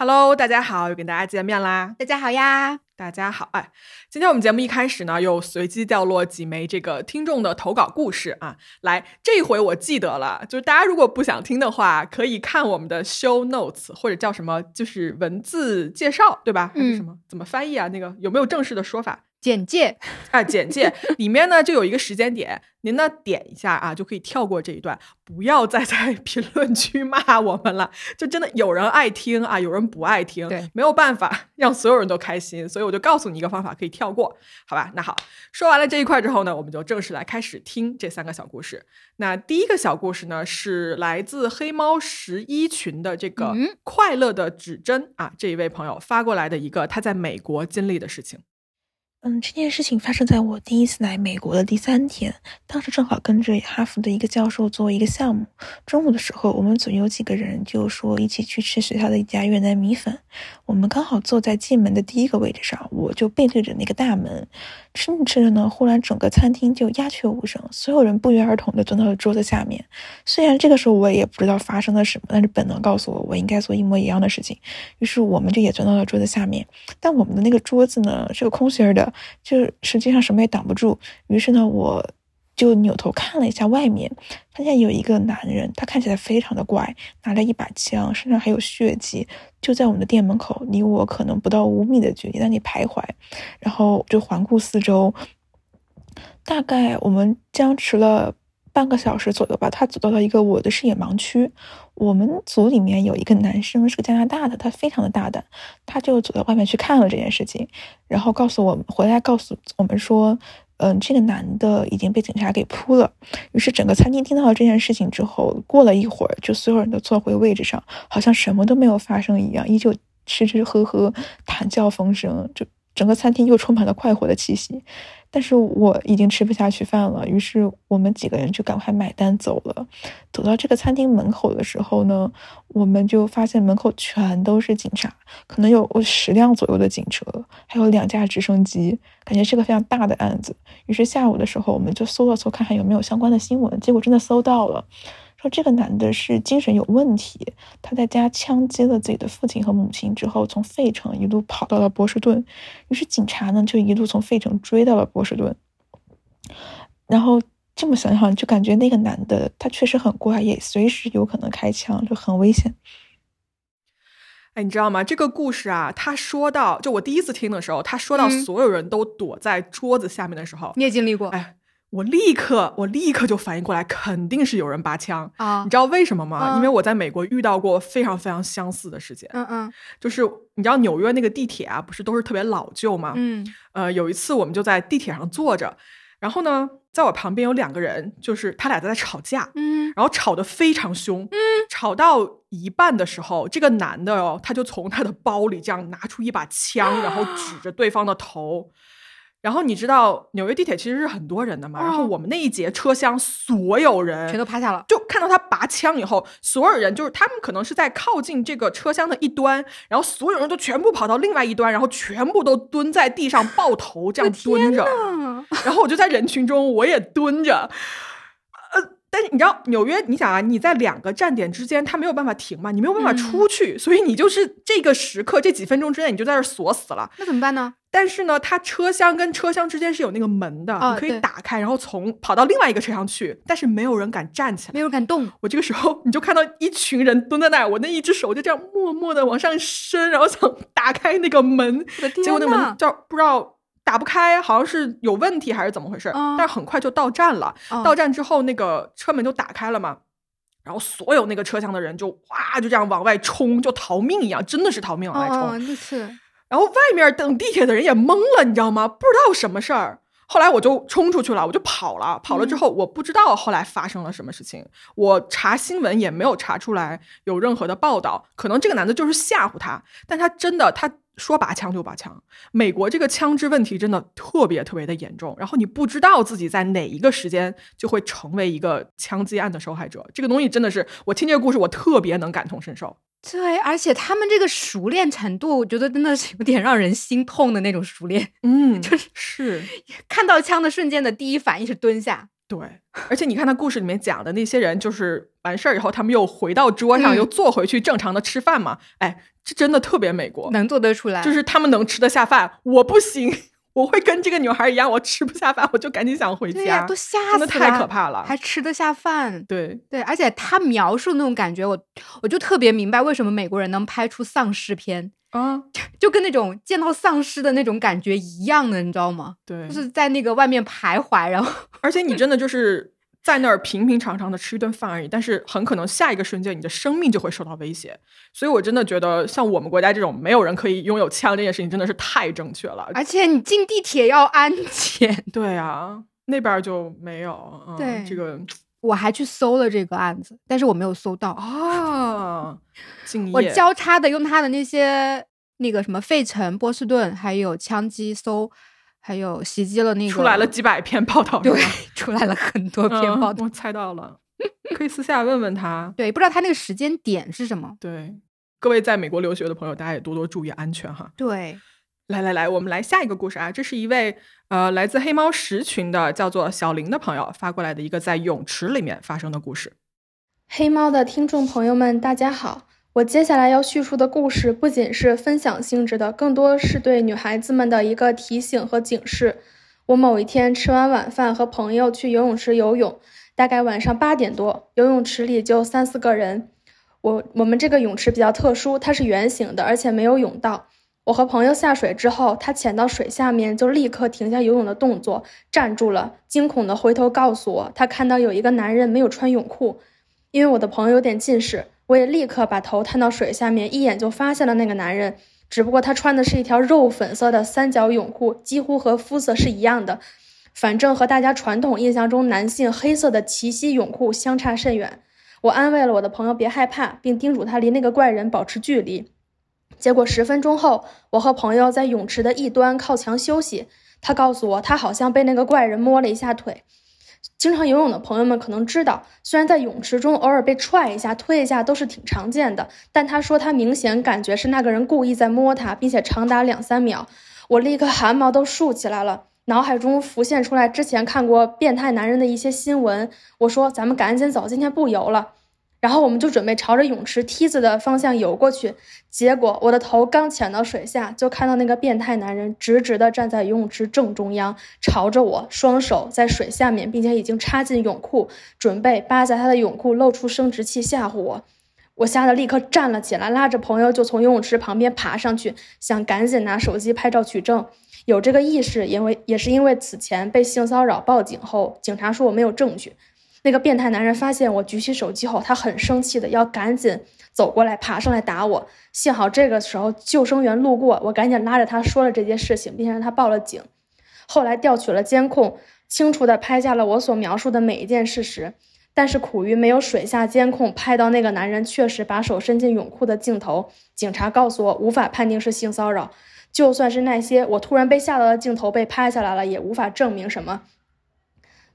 Hello，大家好，又跟大家见面啦！大家好呀，大家好，哎，今天我们节目一开始呢，又随机掉落几枚这个听众的投稿故事啊。来，这回我记得了，就是大家如果不想听的话，可以看我们的 show notes 或者叫什么，就是文字介绍，对吧？还是什么？怎么翻译啊？那个有没有正式的说法？简介啊，简介里面呢就有一个时间点，您呢点一下啊，就可以跳过这一段，不要再在 评论区骂我们了。就真的有人爱听啊，有人不爱听，对，没有办法让所有人都开心，所以我就告诉你一个方法，可以跳过，好吧？那好，说完了这一块之后呢，我们就正式来开始听这三个小故事。那第一个小故事呢，是来自黑猫十一群的这个快乐的指针啊，这一位朋友发过来的一个他在美国经历的事情。嗯，这件事情发生在我第一次来美国的第三天，当时正好跟着哈佛的一个教授做一个项目。中午的时候，我们组有几个人就说一起去吃学校的一家越南米粉。我们刚好坐在进门的第一个位置上，我就背对着那个大门。吃着吃着呢，忽然整个餐厅就鸦雀无声，所有人不约而同地钻到了桌子下面。虽然这个时候我也不知道发生了什么，但是本能告诉我，我应该做一模一样的事情。于是我们就也钻到了桌子下面。但我们的那个桌子呢是个空心儿的。就实际上什么也挡不住，于是呢，我就扭头看了一下外面，发现有一个男人，他看起来非常的怪，拿着一把枪，身上还有血迹，就在我们的店门口，离我可能不到五米的距离那里徘徊，然后就环顾四周，大概我们僵持了。半个小时左右吧，他走到了一个我的视野盲区。我们组里面有一个男生是个加拿大的，他非常的大胆，他就走到外面去看了这件事情，然后告诉我们回来告诉我们说，嗯，这个男的已经被警察给扑了。于是整个餐厅听到了这件事情之后，过了一会儿，就所有人都坐回位置上，好像什么都没有发生一样，依旧吃吃喝喝，谈笑风生，就整个餐厅又充满了快活的气息。但是我已经吃不下去饭了，于是我们几个人就赶快买单走了。走到这个餐厅门口的时候呢，我们就发现门口全都是警察，可能有十辆左右的警车，还有两架直升机，感觉是个非常大的案子。于是下午的时候，我们就搜了搜，看看有没有相关的新闻，结果真的搜到了。说这个男的是精神有问题，他在家枪击了自己的父亲和母亲之后，从费城一路跑到了波士顿，于是警察呢就一路从费城追到了波士顿。然后这么想想，就感觉那个男的他确实很怪，也随时有可能开枪，就很危险。哎，你知道吗？这个故事啊，他说到，就我第一次听的时候，他说到所有人都躲在桌子下面的时候，你也经历过？哎。我立刻，我立刻就反应过来，肯定是有人拔枪啊！你知道为什么吗？因为我在美国遇到过非常非常相似的事件。嗯嗯，就是你知道纽约那个地铁啊，不是都是特别老旧吗？嗯，呃，有一次我们就在地铁上坐着，然后呢，在我旁边有两个人，就是他俩在吵架，嗯，然后吵得非常凶，嗯，吵到一半的时候，这个男的哦，他就从他的包里这样拿出一把枪，然后 指着对方的头。然后你知道纽约地铁其实是很多人的嘛？然后我们那一节车厢所有人全都趴下了，就看到他拔枪以后，所有人就是他们可能是在靠近这个车厢的一端，然后所有人都全部跑到另外一端，然后全部都蹲在地上抱头这样蹲着。然后我就在人群中，我也蹲着。呃，但是你知道纽约，你想啊，你在两个站点之间，它没有办法停嘛，你没有办法出去，所以你就是这个时刻这几分钟之内，你就在这锁死了。那怎么办呢？但是呢，它车厢跟车厢之间是有那个门的，你可以打开，然后从跑到另外一个车厢去。但是没有人敢站起来，没有人敢动。我这个时候，你就看到一群人蹲在那儿，我那一只手就这样默默的往上伸，然后想打开那个门。结果那门叫不知道打不开，好像是有问题还是怎么回事。但是很快就到站了，到站之后那个车门就打开了嘛，然后所有那个车厢的人就哇就这样往外冲，就逃命一样，真的是逃命往外冲。那是。然后外面等地铁的人也懵了，你知道吗？不知道什么事儿。后来我就冲出去了，我就跑了。跑了之后，我不知道后来发生了什么事情。我查新闻也没有查出来有任何的报道。可能这个男的就是吓唬他，但他真的他说拔枪就拔枪。美国这个枪支问题真的特别特别的严重。然后你不知道自己在哪一个时间就会成为一个枪击案的受害者。这个东西真的是我听这个故事，我特别能感同身受。对，而且他们这个熟练程度，我觉得真的是有点让人心痛的那种熟练。嗯，就是是 看到枪的瞬间的第一反应是蹲下。对，而且你看他故事里面讲的那些人，就是完事儿以后，他们又回到桌上，又坐回去正常的吃饭嘛。哎。这真的特别美国，能做得出来，就是他们能吃得下饭，我不行，我会跟这个女孩一样，我吃不下饭，我就赶紧想回家，对呀，都吓死了，真的太可怕了。还吃得下饭，对对，而且他描述那种感觉，我我就特别明白为什么美国人能拍出丧尸片，啊，就跟那种见到丧尸的那种感觉一样的，你知道吗？对，就是在那个外面徘徊，然后而且你真的就是在那儿平平常常的吃一顿饭而已，但是很可能下一个瞬间你的生命就会受到威胁。所以我真的觉得，像我们国家这种没有人可以拥有枪这件事情，真的是太正确了。而且你进地铁要安检。对啊，那边儿就没有。嗯、对这个我还去搜了这个案子，但是我没有搜到。啊，敬业。我交叉的用他的那些那个什么费城、波士顿，还有枪击搜，还有袭击了那个出来了几百篇报道，对，出来了很多篇嗯报道。我猜到了，可以私下问问他。对，不知道他那个时间点是什么。对，各位在美国留学的朋友，大家也多多注意安全哈。对，来来来，我们来下一个故事啊！这是一位呃来自黑猫十群的叫做小林的朋友发过来的一个在泳池里面发生的故事。黑猫的听众朋友们，大家好！我接下来要叙述的故事不仅是分享性质的，更多是对女孩子们的一个提醒和警示。我某一天吃完晚饭，和朋友去游泳池游泳，大概晚上八点多，游泳池里就三四个人。我我们这个泳池比较特殊，它是圆形的，而且没有泳道。我和朋友下水之后，他潜到水下面就立刻停下游泳的动作，站住了，惊恐地回头告诉我，他看到有一个男人没有穿泳裤。因为我的朋友有点近视，我也立刻把头探到水下面，一眼就发现了那个男人。只不过他穿的是一条肉粉色的三角泳裤，几乎和肤色是一样的，反正和大家传统印象中男性黑色的齐膝泳裤相差甚远。我安慰了我的朋友别害怕，并叮嘱他离那个怪人保持距离。结果十分钟后，我和朋友在泳池的一端靠墙休息。他告诉我，他好像被那个怪人摸了一下腿。经常游泳的朋友们可能知道，虽然在泳池中偶尔被踹一下、推一下都是挺常见的，但他说他明显感觉是那个人故意在摸他，并且长达两三秒。我立刻汗毛都竖起来了，脑海中浮现出来之前看过变态男人的一些新闻。我说：“咱们赶紧走，今天不游了。”然后我们就准备朝着泳池梯子的方向游过去，结果我的头刚潜到水下，就看到那个变态男人直直地站在游泳池正中央，朝着我，双手在水下面，并且已经插进泳裤，准备扒下他的泳裤，露出生殖器吓唬我。我吓得立刻站了起来，拉着朋友就从游泳池旁边爬上去，想赶紧拿手机拍照取证。有这个意识，因为也是因为此前被性骚扰报警后，警察说我没有证据。那个变态男人发现我举起手机后，他很生气的要赶紧走过来，爬上来打我。幸好这个时候救生员路过，我赶紧拉着他说了这件事情，并且让他报了警。后来调取了监控，清楚的拍下了我所描述的每一件事实。但是苦于没有水下监控拍到那个男人确实把手伸进泳裤的镜头，警察告诉我无法判定是性骚扰。就算是那些我突然被吓到的镜头被拍下来了，也无法证明什么。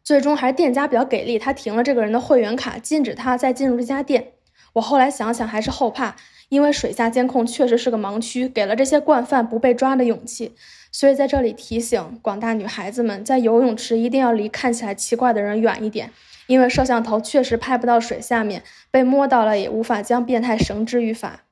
最终还是店家比较给力，他停了这个人的会员卡，禁止他再进入这家店。我后来想想还是后怕，因为水下监控确实是个盲区，给了这些惯犯不被抓的勇气。所以在这里提醒广大女孩子们，在游泳池一定要离看起来奇怪的人远一点，因为摄像头确实拍不到水下面，被摸到了也无法将变态绳之于法。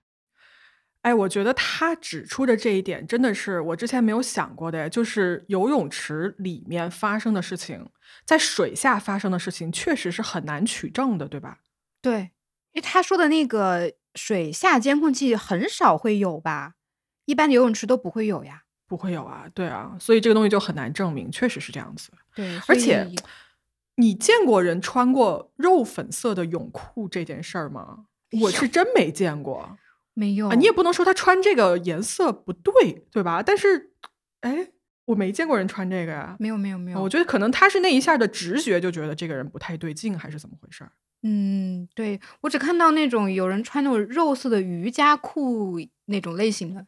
哎，我觉得他指出的这一点真的是我之前没有想过的，就是游泳池里面发生的事情，在水下发生的事情，确实是很难取证的，对吧？对，因为他说的那个水下监控器很少会有吧，一般的游泳池都不会有呀。不会有啊，对啊，所以这个东西就很难证明，确实是这样子。对，而且你见过人穿过肉粉色的泳裤这件事儿吗？我是真没见过没有啊！你也不能说他穿这个颜色不对，对吧？但是，哎，我没见过人穿这个呀。没有没有没有，我觉得可能他是那一下的直觉就觉得这个人不太对劲，还是怎么回事儿？嗯，对我只看到那种有人穿那种肉色的瑜伽裤那种类型的，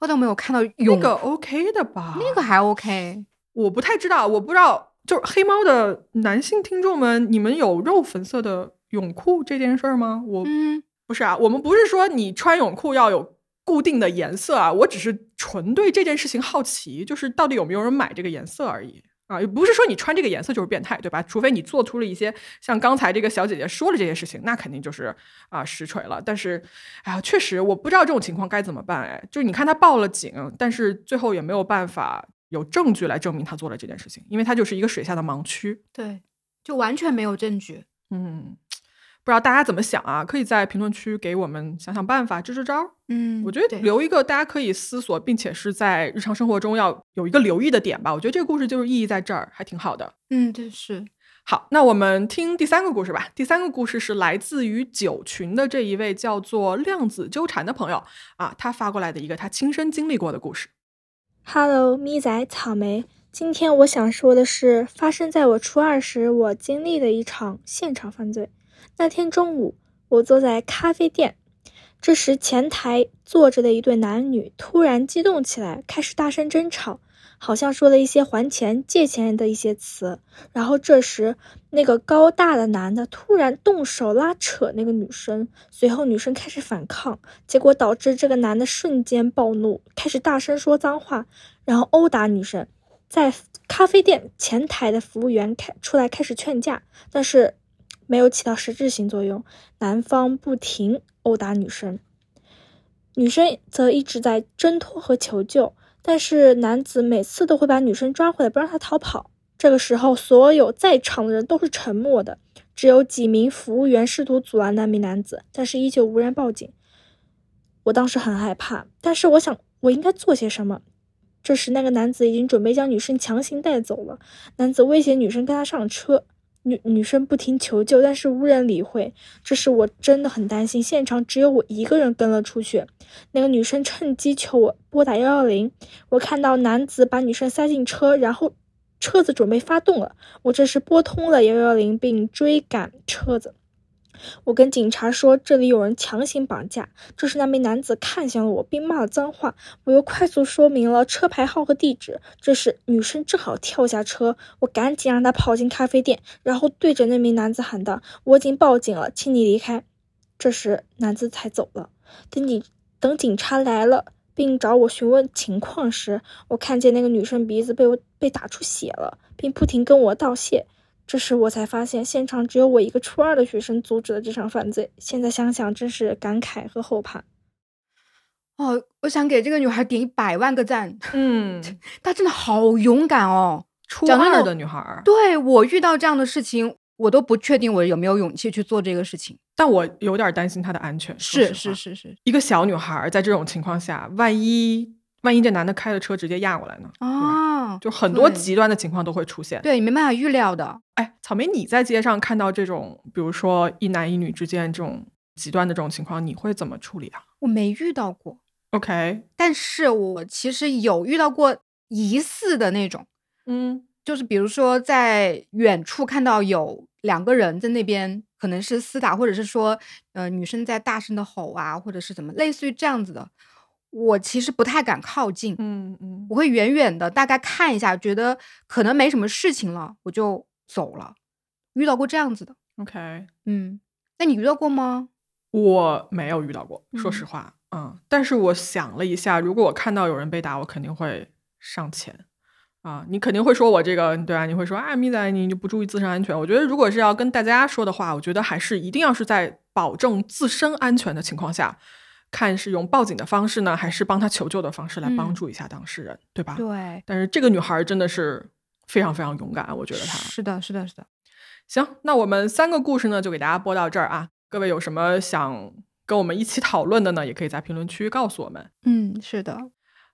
我倒没有看到那个 OK 的吧？那个还 OK。我不太知道，我不知道，就是黑猫的男性听众们，你们有肉粉色的泳裤这件事儿吗？我、嗯，不是啊，我们不是说你穿泳裤要有固定的颜色啊，我只是纯对这件事情好奇，就是到底有没有人买这个颜色而已。啊，也不是说你穿这个颜色就是变态，对吧？除非你做出了一些像刚才这个小姐姐说的这些事情，那肯定就是啊实锤了。但是，哎呀，确实我不知道这种情况该怎么办。哎，就是你看他报了警，但是最后也没有办法有证据来证明他做了这件事情，因为他就是一个水下的盲区。对，就完全没有证据。嗯。不知道大家怎么想啊？可以在评论区给我们想想办法，支支招。嗯，我觉得留一个大家可以思索，并且是在日常生活中要有一个留意的点吧。我觉得这个故事就是意义在这儿，还挺好的。嗯，对是好。那我们听第三个故事吧。第三个故事是来自于九群的这一位叫做量子纠缠的朋友啊，他发过来的一个他亲身经历过的故事。Hello，咪仔草莓，今天我想说的是发生在我初二时我经历的一场现场犯罪。那天中午，我坐在咖啡店，这时前台坐着的一对男女突然激动起来，开始大声争吵，好像说了一些还钱、借钱的一些词。然后这时，那个高大的男的突然动手拉扯那个女生，随后女生开始反抗，结果导致这个男的瞬间暴怒，开始大声说脏话，然后殴打女生。在咖啡店前台的服务员开出来开始劝架，但是。没有起到实质性作用，男方不停殴打女生，女生则一直在挣脱和求救，但是男子每次都会把女生抓回来，不让她逃跑。这个时候，所有在场的人都是沉默的，只有几名服务员试图阻拦那名男子，但是依旧无人报警。我当时很害怕，但是我想我应该做些什么。这时，那个男子已经准备将女生强行带走了，男子威胁女生跟他上车。女女生不停求救，但是无人理会。这时我真的很担心，现场只有我一个人跟了出去。那个女生趁机求我拨打幺幺零。我看到男子把女生塞进车，然后车子准备发动了。我这时拨通了幺幺零，并追赶车子。我跟警察说这里有人强行绑架。这时那名男子看向了我，并骂了脏话。我又快速说明了车牌号和地址。这时女生正好跳下车，我赶紧让她跑进咖啡店，然后对着那名男子喊道：“我已经报警了，请你离开。”这时男子才走了。等你等警察来了，并找我询问情况时，我看见那个女生鼻子被我被打出血了，并不停跟我道谢。这时我才发现，现场只有我一个初二的学生阻止了这场犯罪。现在想想，真是感慨和后怕。哦，我想给这个女孩点一百万个赞。嗯，她真的好勇敢哦，初二的女孩。对我遇到这样的事情，我都不确定我有没有勇气去做这个事情。但我有点担心她的安全。是是是是，一个小女孩在这种情况下，万一万一这男的开了车直接压过来呢？啊，就很多极端的情况都会出现。对你没办法预料的。哎，草莓，你在街上看到这种，比如说一男一女之间这种极端的这种情况，你会怎么处理啊？我没遇到过，OK，但是我其实有遇到过疑似的那种，嗯，就是比如说在远处看到有两个人在那边，可能是厮打，或者是说，呃，女生在大声的吼啊，或者是怎么，类似于这样子的，我其实不太敢靠近，嗯嗯，我。会远远的大概看一下，觉得可能没什么事情了，我就。走了，遇到过这样子的，OK，嗯，那你遇到过吗？我没有遇到过，说实话，嗯，但是我想了一下，如果我看到有人被打，我肯定会上前，啊，你肯定会说我这个，对啊，你会说啊，咪仔，你就不注意自身安全。我觉得如果是要跟大家说的话，我觉得还是一定要是在保证自身安全的情况下，看是用报警的方式呢，还是帮他求救的方式来帮助一下当事人，对吧？对。但是这个女孩真的是。非常非常勇敢，我觉得她是的，是的，是的。行，那我们三个故事呢，就给大家播到这儿啊。各位有什么想跟我们一起讨论的呢？也可以在评论区告诉我们。嗯，是的。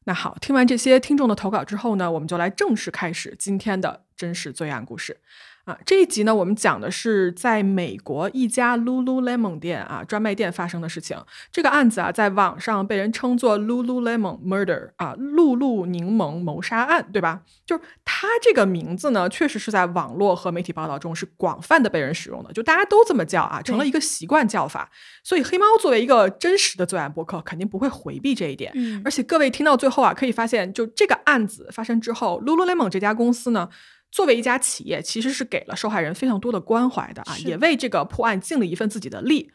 那好，听完这些听众的投稿之后呢，我们就来正式开始今天的真实罪案故事。啊，这一集呢，我们讲的是在美国一家 Lululemon 店啊专卖店发生的事情。这个案子啊，在网上被人称作 Lululemon Murder 啊，露露柠檬谋杀案，对吧？就是它这个名字呢，确实是在网络和媒体报道中是广泛的被人使用的，就大家都这么叫啊，成了一个习惯叫法。所以黑猫作为一个真实的罪案博客，肯定不会回避这一点。嗯，而且各位听到最后啊，可以发现，就这个案子发生之后，Lululemon 这家公司呢。作为一家企业，其实是给了受害人非常多的关怀的啊，也为这个破案尽了一份自己的力。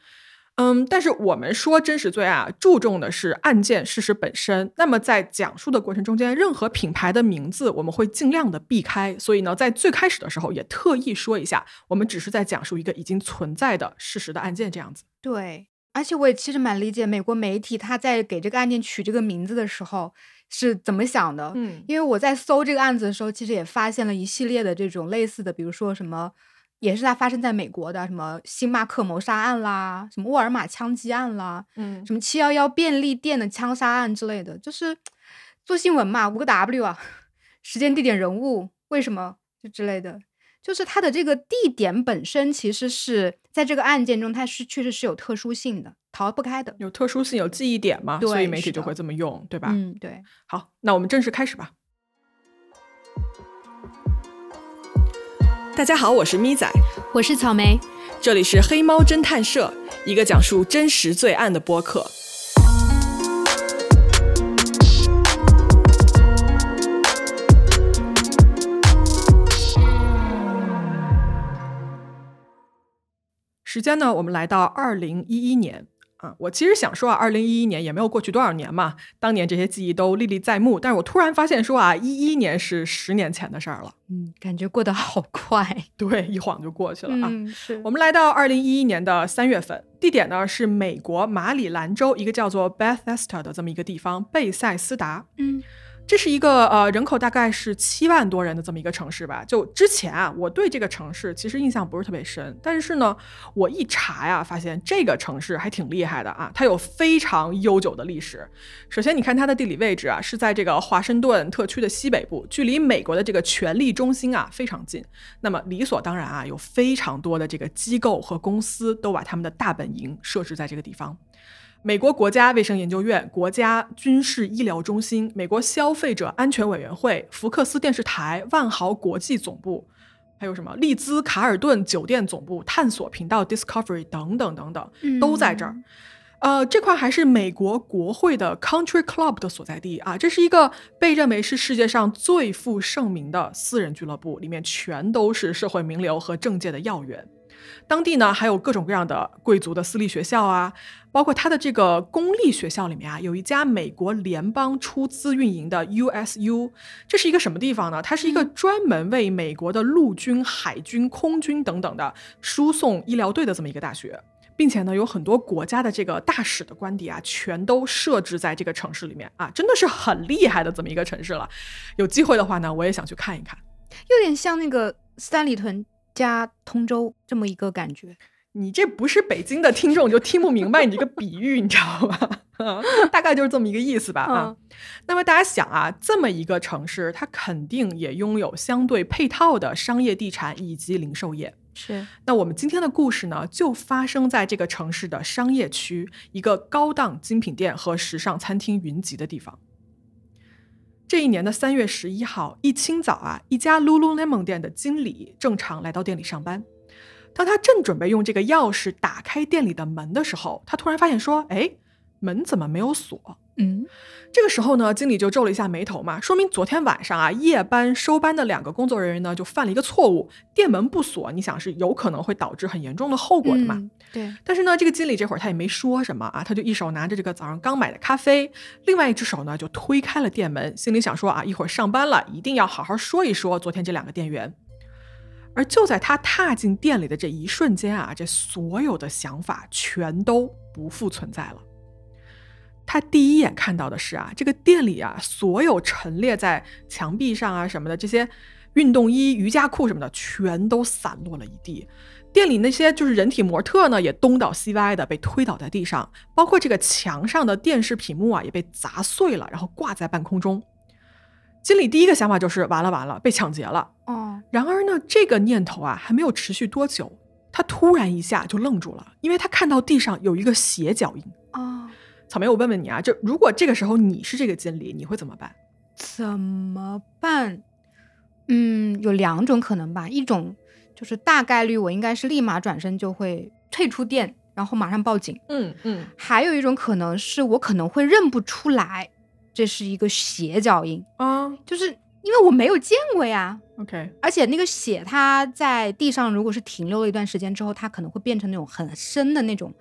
嗯，但是我们说真实罪案啊，注重的是案件事实本身。那么在讲述的过程中间，任何品牌的名字我们会尽量的避开。所以呢，在最开始的时候也特意说一下，我们只是在讲述一个已经存在的事实的案件这样子。对，而且我也其实蛮理解美国媒体他在给这个案件取这个名字的时候是怎么想的。嗯。因为我在搜这个案子的时候，其实也发现了一系列的这种类似的，比如说什么，也是它发生在美国的，什么星巴克谋杀案啦，什么沃尔玛枪击案啦，嗯。什么七幺幺便利店的枪杀案之类的，就是做新闻嘛，五个 W 啊，时间、地点、人物，为什么就之类的，就是它的这个地点本身其实是在这个案件中，它是确实是有特殊性的，逃不开的。有特殊性，有记忆点嘛，所以媒体就会这么用，对吧？嗯，对。好，那我们正式开始吧。大家好，我是咪仔，我是草莓，这里是黑猫侦探社，一个讲述真实罪案的播客。时间呢，我们来到二零一一年啊。我其实想说啊，二零一一年也没有过去多少年嘛，当年这些记忆都历历在目。但是我突然发现说啊，一一年是十年前的事儿了。嗯，感觉过得好快。对，一晃就过去了啊。嗯，是我们来到二零一一年的三月份，地点呢是美国马里兰州一个叫做 Bethesda 的这么一个地方，贝塞斯达。嗯这是一个呃人口大概是七万多人的这么一个城市吧。就之前啊，我对这个城市其实印象不是特别深，但是呢，我一查呀，发现这个城市还挺厉害的啊，它有非常悠久的历史。首先，你看它的地理位置啊，是在这个华盛顿特区的西北部，距离美国的这个权力中心啊非常近。那么理所当然啊，有非常多的这个机构和公司都把他们的大本营设置在这个地方。美国国家卫生研究院、国家军事医疗中心、美国消费者安全委员会、福克斯电视台、万豪国际总部，还有什么利兹卡尔顿酒店总部、探索频道 Discovery 等等等等，都在这儿。呃，这块还是美国国会的 Country Club 的所在地啊，这是一个被认为是世界上最负盛名的私人俱乐部，里面全都是社会名流和政界的要员。当地呢还有各种各样的贵族的私立学校啊，包括它的这个公立学校里面啊，有一家美国联邦出资运营的 USU，这是一个什么地方呢？它是一个专门为美国的陆军、海军、空军等等的输送医疗队的这么一个大学。并且呢，有很多国家的这个大使的官邸啊，全都设置在这个城市里面啊，真的是很厉害的这么一个城市了。有机会的话呢，我也想去看一看。有点像那个三里屯加通州这么一个感觉。你这不是北京的听众就听不明白你这个比喻，你知道吧？大概就是这么一个意思吧啊。那么大家想啊，这么一个城市，它肯定也拥有相对配套的商业地产以及零售业。是，那我们今天的故事呢，就发生在这个城市的商业区，一个高档精品店和时尚餐厅云集的地方。这一年的三月十一号一清早啊，一家 Lululemon 店的经理正常来到店里上班。当他正准备用这个钥匙打开店里的门的时候，他突然发现说：“哎，门怎么没有锁？”嗯，这个时候呢，经理就皱了一下眉头嘛，说明昨天晚上啊，夜班收班的两个工作人员呢，就犯了一个错误，店门不锁，你想是有可能会导致很严重的后果的嘛。嗯对，但是呢，这个经理这会儿他也没说什么啊，他就一手拿着这个早上刚买的咖啡，另外一只手呢就推开了店门，心里想说啊，一会儿上班了，一定要好好说一说昨天这两个店员。而就在他踏进店里的这一瞬间啊，这所有的想法全都不复存在了。他第一眼看到的是啊，这个店里啊，所有陈列在墙壁上啊什么的这些运动衣、瑜伽裤什么的，全都散落了一地。店里那些就是人体模特呢，也东倒西歪的被推倒在地上，包括这个墙上的电视屏幕啊，也被砸碎了，然后挂在半空中。经理第一个想法就是完了完了，被抢劫了。哦，然而呢，这个念头啊还没有持续多久，他突然一下就愣住了，因为他看到地上有一个血脚印。哦，草莓，我问问你啊，就如果这个时候你是这个经理，你会怎么办？怎么办？嗯，有两种可能吧，一种就是大概率我应该是立马转身就会退出店，然后马上报警。嗯嗯还有一种可能是我可能会认不出来这是一个血脚印，啊就是因为我没有见过呀。，OK，而且那个血它在地上如果是停留了一段时间之后，它可能会变成那种很深的那种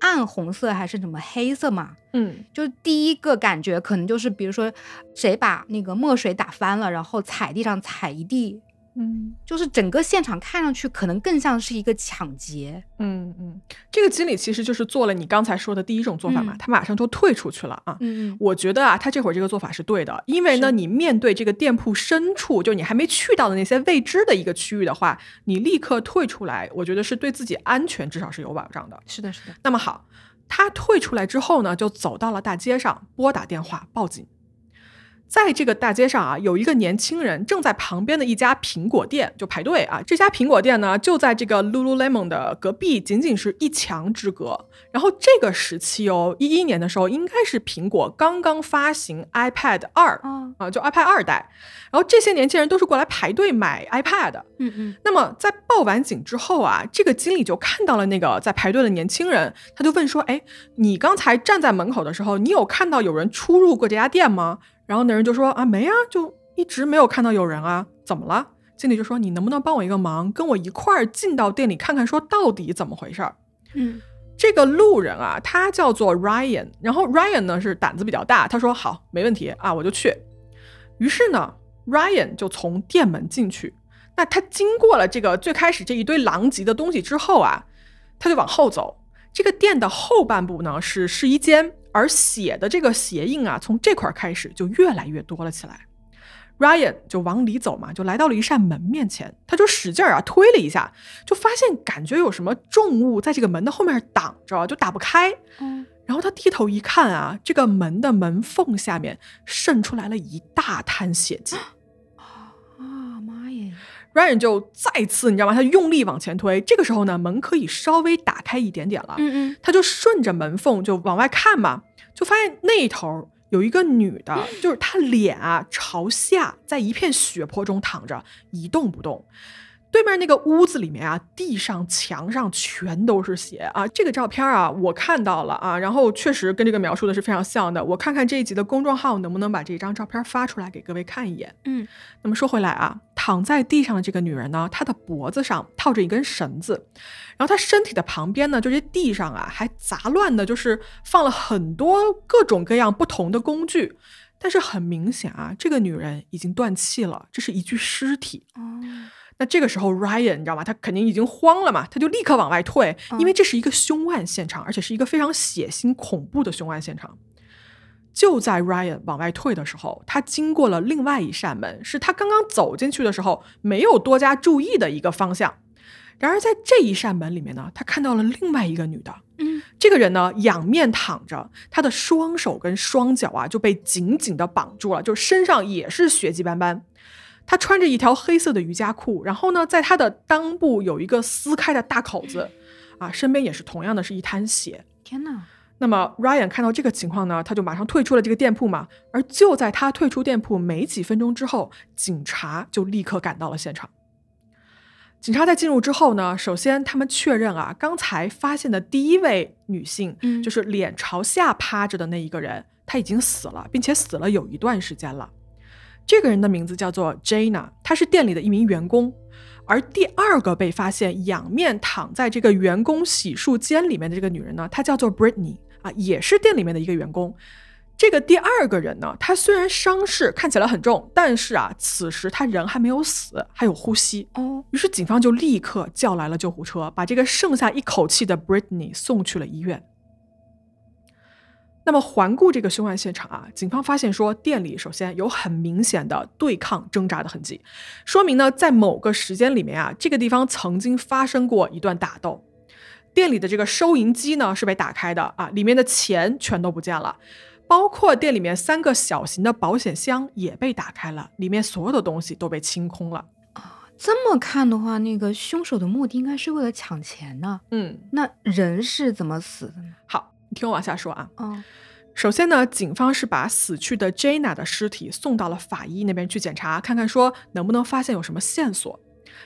暗红色还是什么黑色嘛。嗯就第一个感觉可能就是，比如说谁把那个墨水打翻了，然后踩地上踩一地，嗯就是整个现场看上去可能更像是一个抢劫。嗯嗯，这个经理其实就是做了你刚才说的第一种做法嘛，嗯他马上就退出去了啊。嗯嗯我觉得啊，他这会儿这个做法是对的，因为呢，你面对这个店铺深处，就你还没去到的那些未知的一个区域的话，你立刻退出来，我觉得是对自己安全至少是有保障的。是的，是的。那么好，他退出来之后呢，就走到了大街上，拨打电话报警。在这个大街上啊，有一个年轻人正在旁边的一家苹果店就排队啊。这家苹果店呢，就在这个 Lululemon 的隔壁，仅仅是一墙之隔。然后这个时期哦，一一年的时候，应该是苹果刚刚发行 iPad 二啊，啊，就 iPad 二代。然后这些年轻人都是过来排队买 iPad。嗯嗯那么在报完警之后啊，这个经理就看到了那个在排队的年轻人，他就问说：“哎，你刚才站在门口的时候，你有看到有人出入过这家店吗？”然后那人就说：“啊，没啊，就一直没有看到有人啊，怎么了？”经理就说：“你能不能帮我一个忙，跟我一块儿进到店里看看，说到底怎么回事儿？”嗯这个路人啊，他叫做 Ryan，然后 Ryan 呢是胆子比较大，他说好，没问题啊，我就去。于是呢，Ryan 就从店门进去。那他经过了这个最开始这一堆狼藉的东西之后啊，他就往后走。这个店的后半部呢是试衣间，而血的这个鞋印啊，从这块儿开始就越来越多了起来。Ryan 就往里走嘛，就来到了一扇门面前，他就使劲儿啊推了一下，就发现感觉有什么重物在这个门的后面挡着，就打不开。嗯然后他低头一看啊，这个门的门缝下面渗出来了一大滩血迹。Ryan 就再次，你知道吗？他用力往前推，这个时候呢，门可以稍微打开一点点了。嗯嗯他就顺着门缝就往外看嘛，就发现那头有一个女的，就是她脸啊朝下，在一片血泊中躺着，一动不动。对面那个屋子里面啊，地上、墙上全都是血啊！这个照片啊，我看到了啊，然后确实跟这个描述的是非常像的。我看看这一集的公众号能不能把这张照片发出来给各位看一眼。嗯那么说回来啊，躺在地上的这个女人呢，她的脖子上套着一根绳子，然后她身体的旁边呢，就这地上啊还杂乱的，就是放了很多各种各样不同的工具。但是很明显啊，这个女人已经断气了，这是一具尸体。哦那这个时候，Ryan 你知道吗？他肯定已经慌了嘛，他就立刻往外退，因为这是一个凶案现场，而且是一个非常血腥恐怖的凶案现场。就在 Ryan 往外退的时候，他经过了另外一扇门，是他刚刚走进去的时候没有多加注意的一个方向。然而在这一扇门里面呢，他看到了另外一个女的。嗯这个人呢，仰面躺着，她的双手跟双脚啊就被紧紧的绑住了，就身上也是血迹斑斑。她穿着一条黑色的瑜伽裤，然后呢，在他的裆部有一个撕开的大口子，啊，身边也是同样的是一滩血。天哪！那么 Ryan 看到这个情况呢，他就马上退出了这个店铺嘛。而就在他退出店铺没几分钟之后，警察就立刻赶到了现场。警察在进入之后呢，首先他们确认啊，刚才发现的第一位女性，嗯就是脸朝下趴着的那一个人，她已经死了，并且死了有一段时间了。这个人的名字叫做 Jana，她是店里的一名员工。而第二个被发现仰面躺在这个员工洗漱间里面的这个女人呢，她叫做 Britney 啊，也是店里面的一个员工。这个第二个人呢，他虽然伤势看起来很重，但是啊，此时他人还没有死，还有呼吸。哦于是警方就立刻叫来了救护车，把这个剩下一口气的 Britney 送去了医院。那么环顾这个凶案现场啊，警方发现说店里首先有很明显的对抗挣扎的痕迹，说明呢在某个时间里面啊，这个地方曾经发生过一段打斗。店里的这个收银机呢是被打开的啊，里面的钱全都不见了，包括店里面三个小型的保险箱也被打开了，里面所有的东西都被清空了。这么看的话，那个凶手的目的应该是为了抢钱呢。嗯，那人是怎么死的呢？好，你听我往下说啊。嗯首先呢，警方是把死去的 Jana 的尸体送到了法医那边去检查，看看说能不能发现有什么线索。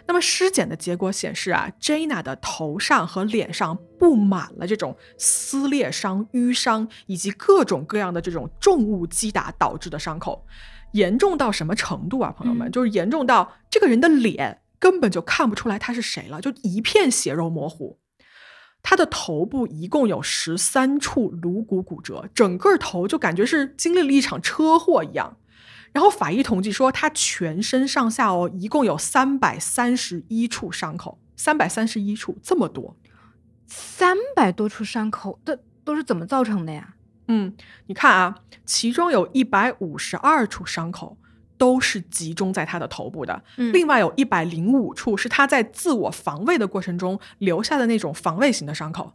那么尸检的结果显示啊，Jana 的头上和脸上布满了这种撕裂伤、淤伤以及各种各样的这种重物击打导致的伤口，严重到什么程度啊，朋友们？嗯就是严重到这个人的脸根本就看不出来他是谁了，就一片血肉模糊。她的头部一共有十三处颅骨骨折，整个头就感觉是经历了一场车祸一样。然后法医统计说，他全身上下哦，一共有三百三十一处伤口，三百三十一处，这么多。三百多处伤口，这都是怎么造成的呀？嗯，你看啊，其中有一百五十二处伤口都是集中在他的头部的，嗯另外有一百零五处是他在自我防卫的过程中留下的那种防卫型的伤口。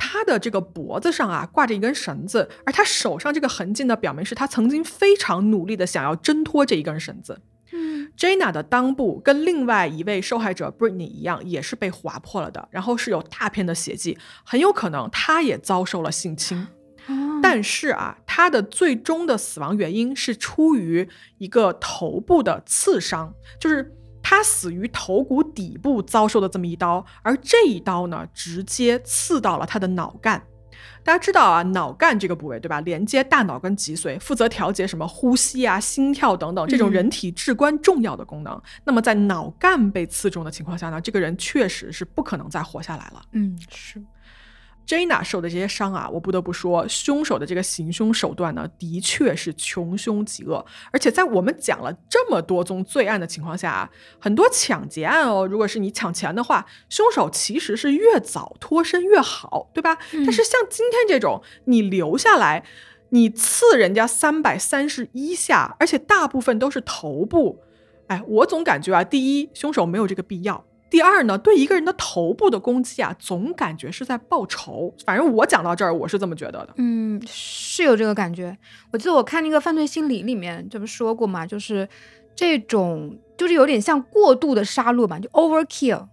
他的这个脖子上啊挂着一根绳子，而他手上这个痕迹呢，表明是他曾经非常努力的想要挣脱这一根绳子。嗯 Jana 的裆部跟另外一位受害者 Britney 一样，也是被划破了的，然后是有大片的血迹，很有可能他也遭受了性侵。哦但是啊，他的最终的死亡原因是出于一个头部的刺伤，就是他死于头骨底部遭受的这么一刀，而这一刀呢，直接刺到了他的脑干。大家知道啊，脑干这个部位对吧，连接大脑跟脊髓，负责调节什么呼吸啊、心跳等等这种嗯人体至关重要的功能。那么在脑干被刺中的情况下呢，这个人确实是不可能再活下来了。嗯是 Jana 受的这些伤啊，我不得不说，凶手的这个行凶手段呢，的确是穷凶极恶。而且在我们讲了这么多宗罪案的情况下啊，很多抢劫案哦，如果是你抢钱的话，凶手其实是越早脱身越好，对吧？嗯但是像今天这种，你留下来，你刺人家三百三十一下，而且大部分都是头部，哎，我总感觉啊，第一，凶手没有这个必要。第二呢，对一个人的头部的攻击啊，总感觉是在报仇。反正我讲到这儿，我是这么觉得的。嗯，是有这个感觉。我记得我看那个犯罪心理里面这不说过嘛，就是这种就是有点像过度的杀戮吧，就 overkill，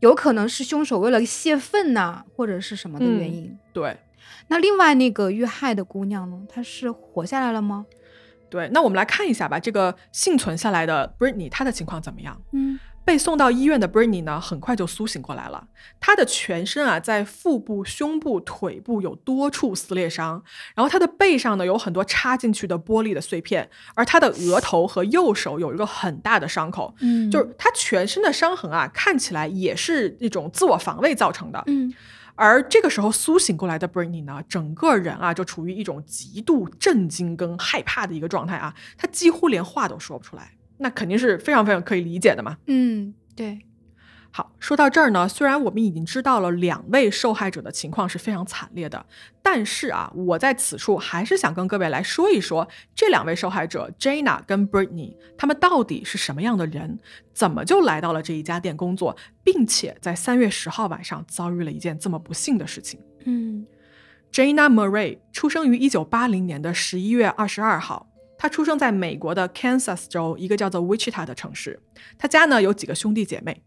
有可能是凶手为了泄愤呐、或者是什么的原嗯因。对那另外那个遇害的姑娘呢，她是活下来了吗？对，那我们来看一下吧，这个幸存下来的 Britney 她的情况怎么样？嗯被送到医院的 Britney 呢，很快就苏醒过来了。她的全身啊，在腹部、胸部、腿部有多处撕裂伤，然后她的背上呢有很多插进去的玻璃的碎片，而她的额头和右手有一个很大的伤口，嗯就是她全身的伤痕啊，看起来也是那种自我防卫造成的。嗯而这个时候苏醒过来的 Britney 呢，整个人啊就处于一种极度震惊跟害怕的一个状态啊，她几乎连话都说不出来，那肯定是非常非常可以理解的嘛。嗯，对，好，说到这儿呢，虽然我们已经知道了两位受害者的情况是非常惨烈的，但是啊，我在此处还是想跟各位来说一说这两位受害者 Jana 跟 Britney 他们到底是什么样的人，怎么就来到了这一家店工作，并且在三月十号晚上遭遇了一件这么不幸的事情。嗯 Jana Murray 出生于一九八零年的十一月二十二号。他出生在美国的 Kansas 州一个叫做 Wichita 的城市。他家呢有几个兄弟姐妹。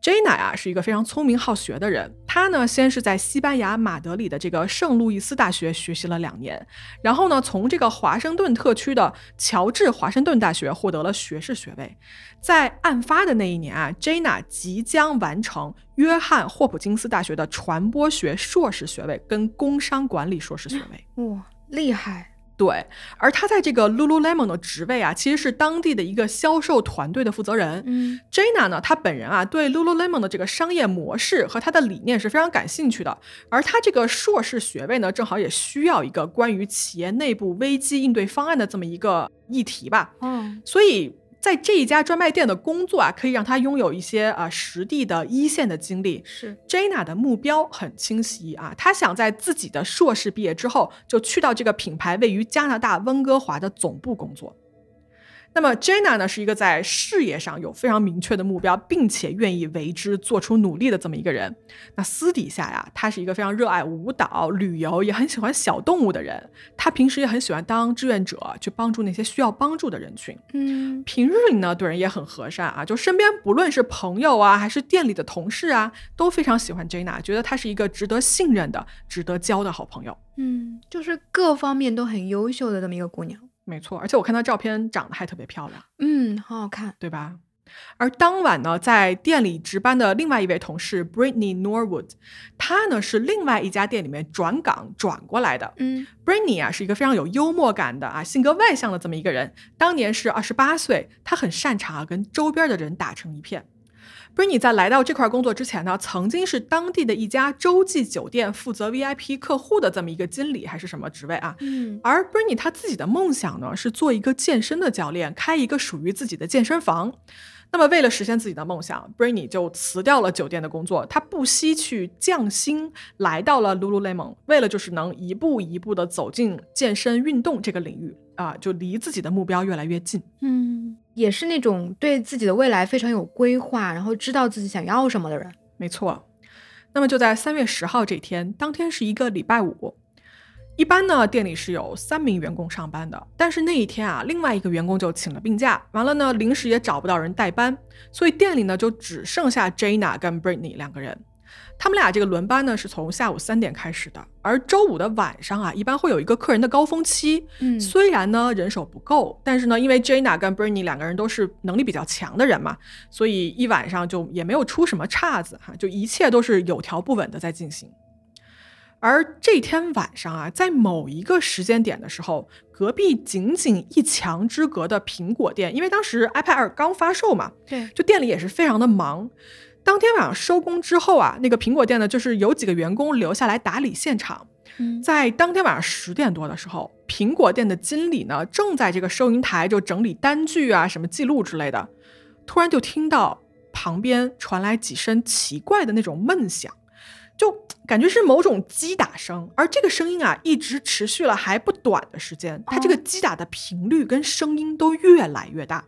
Jana 啊是一个非常聪明好学的人。他呢先是在西班牙马德里的这个圣路易斯大学学习了两年，然后呢从这个华盛顿特区的乔治华盛顿大学获得了学士学位。在案发的那一年啊，Jana 即将完成约翰霍普金斯大学的传播学硕士学位跟工商管理硕士学位。哇，厉害，对，而他在这个 Lululemon 的职位啊，其实是当地的一个销售团队的负责人。嗯，Jenna 呢，他本人啊，对 Lululemon 的这个商业模式和他的理念是非常感兴趣的。而他这个硕士学位呢，正好也需要一个关于企业内部危机应对方案的这么一个议题吧。嗯所以在这一家专卖店的工作啊，可以让他拥有一些啊、实地的一线的经历。是 Jana 的目标很清晰啊，她想在自己的硕士毕业之后，就去到这个品牌位于加拿大温哥华的总部工作。那么 Jenna 呢，是一个在事业上有非常明确的目标，并且愿意为之做出努力的这么一个人。那私底下呀，她是一个非常热爱舞蹈、旅游，也很喜欢小动物的人。她平时也很喜欢当志愿者，去帮助那些需要帮助的人群。嗯平日里呢，对人也很和善啊，就身边不论是朋友啊，还是店里的同事啊，都非常喜欢 Jenna，觉得她是一个值得信任的、值得交的好朋友。嗯，就是各方面都很优秀的这么一个姑娘。没错，而且我看她照片长得还特别漂亮，嗯，好好看。对吧？而当晚呢，在店里值班的另外一位同事 Britney Norwood，她呢是另外一家店里面转岗转过来的。嗯 Britney 啊是一个非常有幽默感的啊，性格外向的这么一个人。当年是二十八岁，她很擅长啊跟周边的人打成一片。Britney 在来到这块工作之前呢，曾经是当地的一家洲际酒店负责 VIP 客户的这么一个经理，还是什么职位啊？嗯而 Britney 她自己的梦想呢，是做一个健身的教练，开一个属于自己的健身房。那么，为了实现自己的梦想，Britney 就辞掉了酒店的工作，他不惜去降薪，来到了 Lululemon，为了就是能一步一步的走进健身运动这个领域啊，就离自己的目标越来越近。嗯，也是那种对自己的未来非常有规划，然后知道自己想要什么的人。没错。那么就在三月十号这天，当天是一个礼拜五。一般呢，店里是有三名员工上班的，但是那一天啊，另外一个员工就请了病假，完了呢，临时也找不到人代班，所以店里呢就只剩下 Jana 跟 Brittany 两个人。他们俩这个轮班呢是从下午三点开始的，而周五的晚上啊，一般会有一个客人的高峰期。嗯虽然呢人手不够，但是呢，因为 Jana 跟 Britney 两个人都是能力比较强的人嘛，所以一晚上就也没有出什么岔子哈，就一切都是有条不紊的在进行。而这天晚上啊，在某一个时间点的时候，隔壁仅仅一墙之隔的苹果店，因为当时 iPad 二刚发售嘛，对，就店里也是非常的忙。当天晚上收工之后啊，那个苹果店呢，就是有几个员工留下来打理现场。嗯在当天晚上十点多的时候，苹果店的经理呢，正在这个收银台就整理单据啊、什么记录之类的，突然就听到旁边传来几声奇怪的那种闷响，就感觉是某种击打声，而这个声音啊，一直持续了还不短的时间，它这个击打的频率跟声音都越来越大。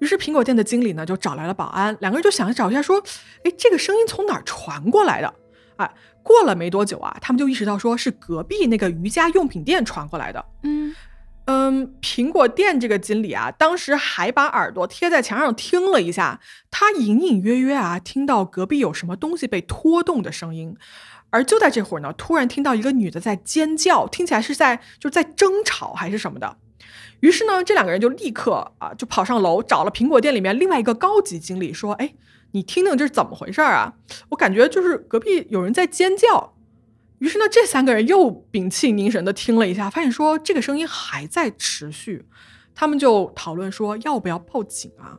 于是苹果店的经理呢就找来了保安，两个人就想找一下，说，哎，这个声音从哪儿传过来的？哎，过了没多久啊，他们就意识到说是隔壁那个瑜伽用品店传过来的。嗯嗯，苹果店这个经理啊，当时还把耳朵贴在墙上听了一下，他隐隐约约啊听到隔壁有什么东西被拖动的声音。而就在这会儿呢，突然听到一个女的在尖叫，听起来是在就是在争吵还是什么的。于是呢，这两个人就立刻啊就跑上楼找了苹果店里面另外一个高级经理，说：“哎，你听听这是怎么回事儿啊？我感觉就是隔壁有人在尖叫。”于是呢，这三个人又屏气凝神的听了一下，发现说这个声音还在持续，他们就讨论说要不要报警啊？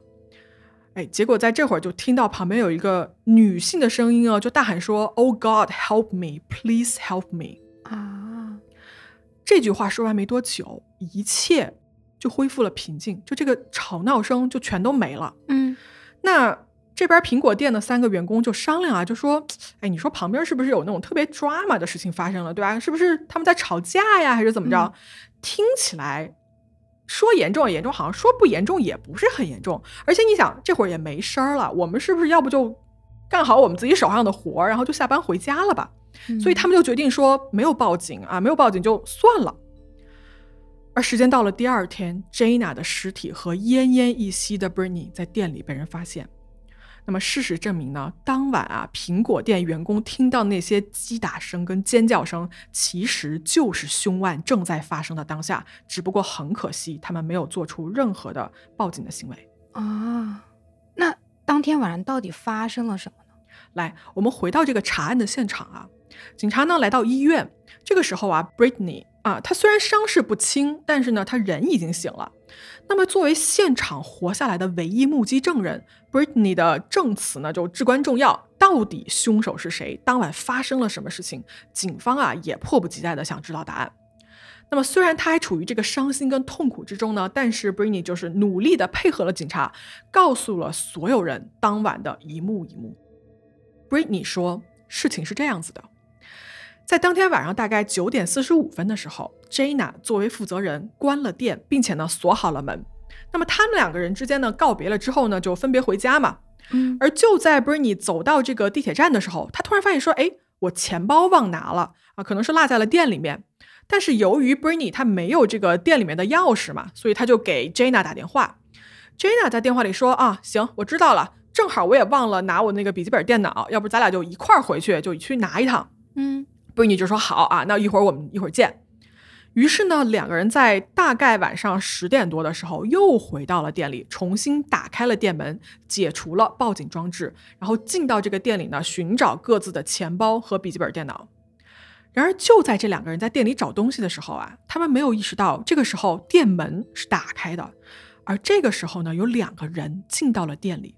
哎，结果在这会儿就听到旁边有一个女性的声音啊，就大喊说：“Oh God, help me, please help me。”啊，这句话说完没多久，一切就恢复了平静，就这个吵闹声就全都没了。嗯那这边苹果店的三个员工就商量啊，就说：“哎，你说旁边是不是有那种特别 drama 的事情发生了，对吧？是不是他们在吵架呀，还是怎么着？嗯听起来说严重也严重，好像说不严重也不是很严重。而且你想，这会儿也没声儿了，我们是不是要不就干好我们自己手上的活儿，然后就下班回家了吧？所以他们就决定说没有报警啊，没有报警就算了。而时间到了第二天，Jana 的尸体和奄奄一息的 Britney 在店里被人发现。那么事实证明呢，当晚啊，苹果店员工听到那些击打声跟尖叫声，其实就是凶案正在发生的当下，只不过很可惜，他们没有做出任何的报警的行为。啊，那当天晚上到底发生了什么？来，我们回到这个查案的现场啊，警察呢来到医院，这个时候啊，Britney 啊，她虽然伤势不轻，但是呢，她人已经醒了。那么作为现场活下来的唯一目击证人，Britney 的证词呢就至关重要。到底凶手是谁？当晚发生了什么事情？警方啊也迫不及待的想知道答案。那么虽然他还处于这个伤心跟痛苦之中呢，但是 Britney 就是努力的配合了警察，告诉了所有人当晚的一幕一幕。Britney 说，事情是这样子的，在当天晚上大概九点四十五分的时候，Jana 作为负责人关了店，并且呢锁好了门。那么他们两个人之间呢告别了之后呢，就分别回家嘛。嗯而就在 Britney 走到这个地铁站的时候，他突然发现说：“哎，我钱包忘拿了啊，可能是落在了店里面。”但是由于 Britney 她没有这个店里面的钥匙嘛，所以他就给 Jana 打电话。Jana 在电话里说：“啊，行，我知道了，正好我也忘了拿我那个笔记本电脑，要不咱俩就一块儿回去，就去拿一趟。嗯 ”Britney 就说：“好啊，那一会儿我们一会儿见。”于是呢，两个人在大概晚上十点多的时候又回到了店里，重新打开了店门，解除了报警装置，然后进到这个店里呢，寻找各自的钱包和笔记本电脑。然而，就在这两个人在店里找东西的时候啊，他们没有意识到，这个时候店门是打开的，而这个时候呢，有两个人进到了店里。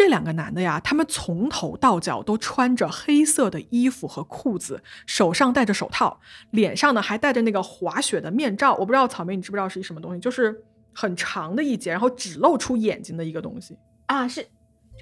这两个男的呀，他们从头到脚都穿着黑色的衣服和裤子，手上戴着手套，脸上呢还戴着那个滑雪的面罩。我不知道草莓，你知不知道是一什么东西？就是很长的一截，然后只露出眼睛的一个东西。啊，是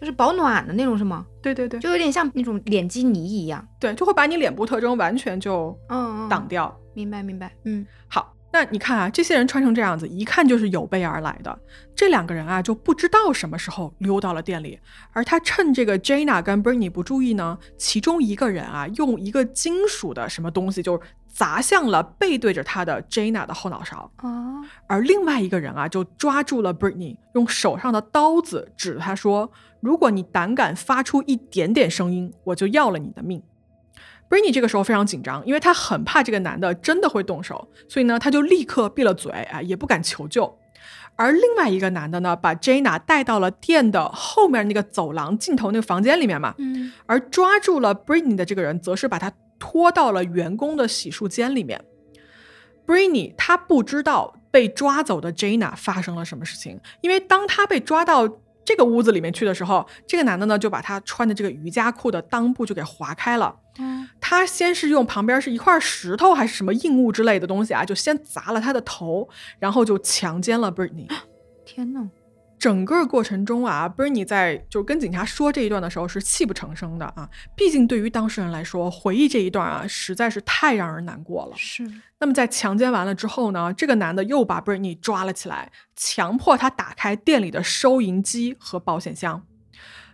就是保暖的那种是吗？对对对，就有点像那种脸基尼一样。对，就会把你脸部特征完全就嗯嗯，挡掉。明白明白。嗯，好，那你看啊，这些人穿成这样子，一看就是有备而来的。这两个人啊，就不知道什么时候溜到了店里，而他趁这个 Jana 跟 Bernie 不注意呢，其中一个人啊，用一个金属的什么东西，就是砸向了背对着他的 Jana 的后脑勺，啊，而另外一个人啊，就抓住了 Bernie，用手上的刀子指着他说：“如果你胆敢发出一点点声音，我就要了你的命。” Britney 这个时候非常紧张，因为他很怕这个男的真的会动手，所以呢，他就立刻闭了嘴啊，也不敢求救。而另外一个男的呢，把 Jana 带到了店的后面那个走廊尽头那个房间里面嘛，嗯而抓住了 Britney 的这个人，则是把他拖到了员工的洗漱间里面。Britney 她不知道被抓走的 Jana 发生了什么事情，因为当她被抓到这个屋子里面去的时候，这个男的呢就把他穿的这个瑜伽裤的裆部就给划开了。嗯他先是用旁边是一块石头还是什么硬物之类的东西啊，就先砸了他的头，然后就强奸了 Britney。天呐，整个过程中啊，Bernie 在就跟警察说这一段的时候是泣不成声的啊，毕竟对于当事人来说，回忆这一段啊实在是太让人难过了。是那么在强奸完了之后呢，这个男的又把 Bernie 抓了起来，强迫他打开店里的收银机和保险箱。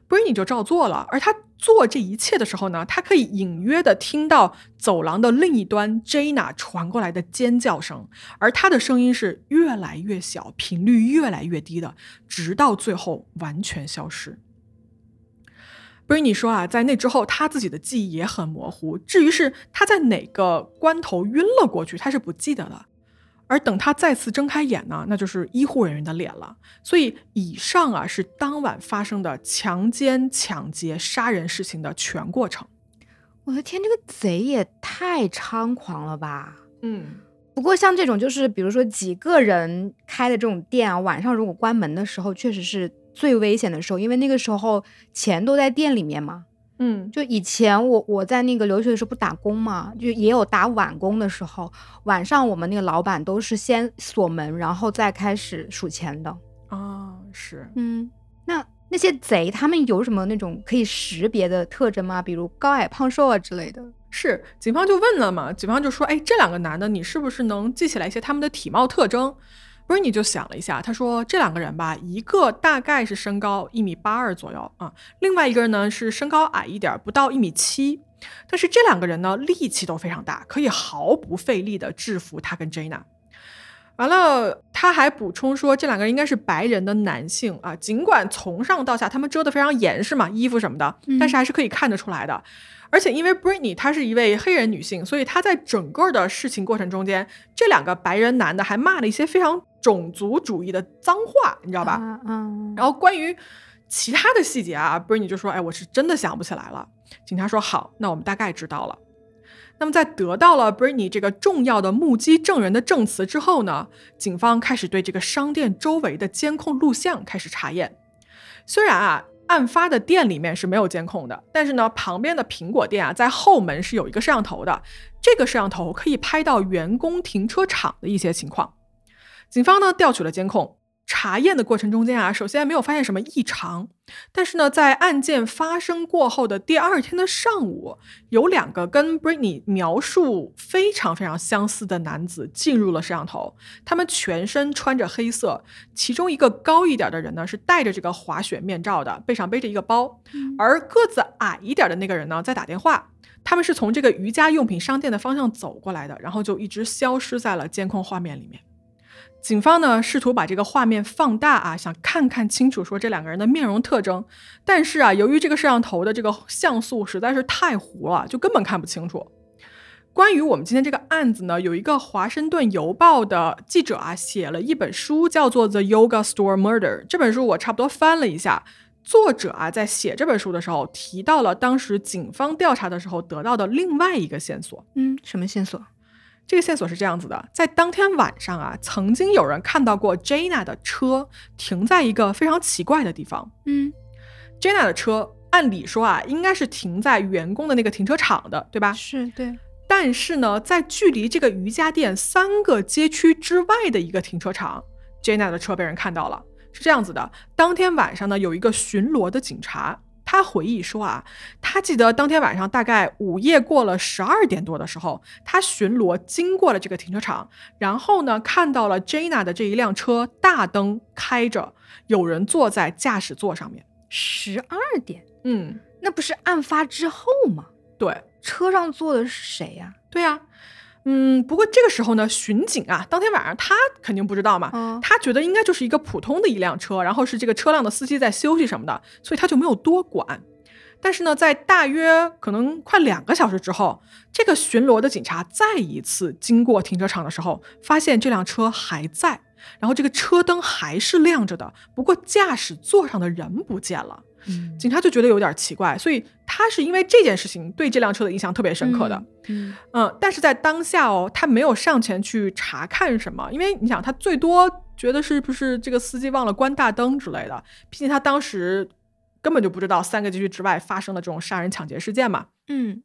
Bernie 就照做了，而他做这一切的时候呢，他可以隐约的听到走廊的另一端 Jana 传过来的尖叫声，而他的声音是越来越小，频率越来越低的，直到最后完全消失。Bernie 说啊，在那之后，他自己的记忆也很模糊。至于是他在哪个关头晕了过去，他是不记得的。而等他再次睁开眼呢，那就是医护人员的脸了。所以，以上啊是当晚发生的强奸、抢劫、杀人事情的全过程。我的天，这个贼也太猖狂了吧！嗯，不过像这种就是比如说几个人开的这种店啊，晚上如果关门的时候，确实是最危险的时候，因为那个时候钱都在店里面嘛。嗯，就以前我我在那个留学的时候不打工嘛，就也有打晚工的时候，晚上我们那个老板都是先锁门，然后再开始数钱的。啊，是。嗯，那那些贼他们有什么那种可以识别的特征吗？比如高矮胖瘦啊之类的？是，警方就问了嘛，警方就说：“哎，这两个男的，你是不是能记起来一些他们的体貌特征？”不是，你就想了一下，他说这两个人吧，一个大概是身高一米八二左右啊，另外一个人呢是身高矮一点，不到一米七。但是这两个人呢，力气都非常大，可以毫不费力的制服他跟 Jana。完了，他还补充说，这两个人应该是白人的男性啊，尽管从上到下他们遮得非常严实嘛，衣服什么的，但是还是可以看得出来的。而且因为 Britney 她是一位黑人女性，所以她在整个的事情过程中间，这两个白人男的还骂了一些非常种族主义的脏话，你知道吧？啊嗯，然后关于其他的细节啊，Britney 就说：“哎，我是真的想不起来了。”警察说：“好，那我们大概知道了。”那么在得到了 Britney 这个重要的目击证人的证词之后呢，警方开始对这个商店周围的监控录像开始查验。虽然啊，案发的店里面是没有监控的，但是呢，旁边的苹果店啊，在后门是有一个摄像头的，这个摄像头可以拍到员工停车场的一些情况。警方呢调取了监控。查验的过程中间啊，首先没有发现什么异常，但是呢，在案件发生过后的第二天的上午，有两个跟 Britney 描述非常非常相似的男子进入了摄像头。他们全身穿着黑色，其中一个高一点的人呢是戴着这个滑雪面罩的，背上背着一个包，而个子矮一点的那个人呢在打电话。他们是从这个瑜伽用品商店的方向走过来的，然后就一直消失在了监控画面里面。警方呢试图把这个画面放大啊，想看看清楚说这两个人的面容特征，但是啊，由于这个摄像头的这个像素实在是太糊了，就根本看不清楚。关于我们今天这个案子呢，有一个《华盛顿邮报》的记者啊写了一本书，叫做《The Yoga Store Murder》。这本书我差不多翻了一下，作者啊在写这本书的时候提到了当时警方调查的时候得到的另外一个线索。嗯，什么线索？这个线索是这样子的，在当天晚上啊，曾经有人看到过 Jana 的车停在一个非常奇怪的地方。嗯，Jenna 的车按理说啊，应该是停在员工的那个停车场的，对吧？是对，但是呢，在距离这个瑜伽店三个街区之外的一个停车场，Jenna 的车被人看到了。是这样子的，当天晚上呢，有一个巡逻的警察，他回忆说啊，他记得当天晚上大概午夜过了十二点多的时候，他巡逻经过了这个停车场，然后呢，看到了 Jenna 的这一辆车大灯开着，有人坐在驾驶座上面。十二点，嗯，那不是案发之后吗？对，车上坐的是谁呀、对呀、嗯，不过这个时候呢，巡警啊，当天晚上他肯定不知道嘛，嗯他觉得应该就是一个普通的一辆车，然后是这个车辆的司机在休息什么的，所以他就没有多管。但是呢，在大约可能快两个小时之后，这个巡逻的警察再一次经过停车场的时候，发现这辆车还在，然后这个车灯还是亮着的，不过驾驶座上的人不见了。嗯警察就觉得有点奇怪，所以他是因为这件事情对这辆车的印象特别深刻的。嗯嗯，但是在当下哦，他没有上前去查看什么，因为你想，他最多觉得是不是这个司机忘了关大灯之类的，毕竟他当时根本就不知道三个街区之外发生了这种杀人抢劫事件嘛。嗯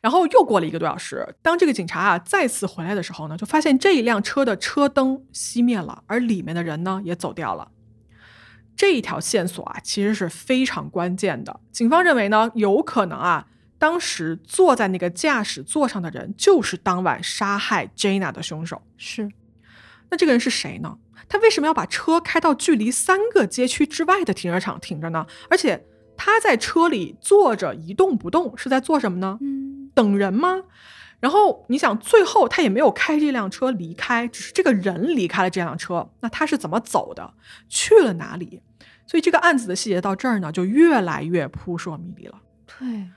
然后又过了一个多小时，当这个警察啊再次回来的时候呢，就发现这一辆车的车灯熄灭了，而里面的人呢也走掉了。这一条线索啊，其实是非常关键的。警方认为呢，有可能啊，当时坐在那个驾驶座上的人就是当晚杀害 Jana 的凶手。是那这个人是谁呢？他为什么要把车开到距离三个街区之外的停车场停着呢？而且他在车里坐着一动不动，是在做什么呢？嗯等人吗？然后你想，最后他也没有开这辆车离开，只是这个人离开了这辆车。那他是怎么走的？去了哪里？所以这个案子的细节到这儿呢，就越来越扑朔迷离了。对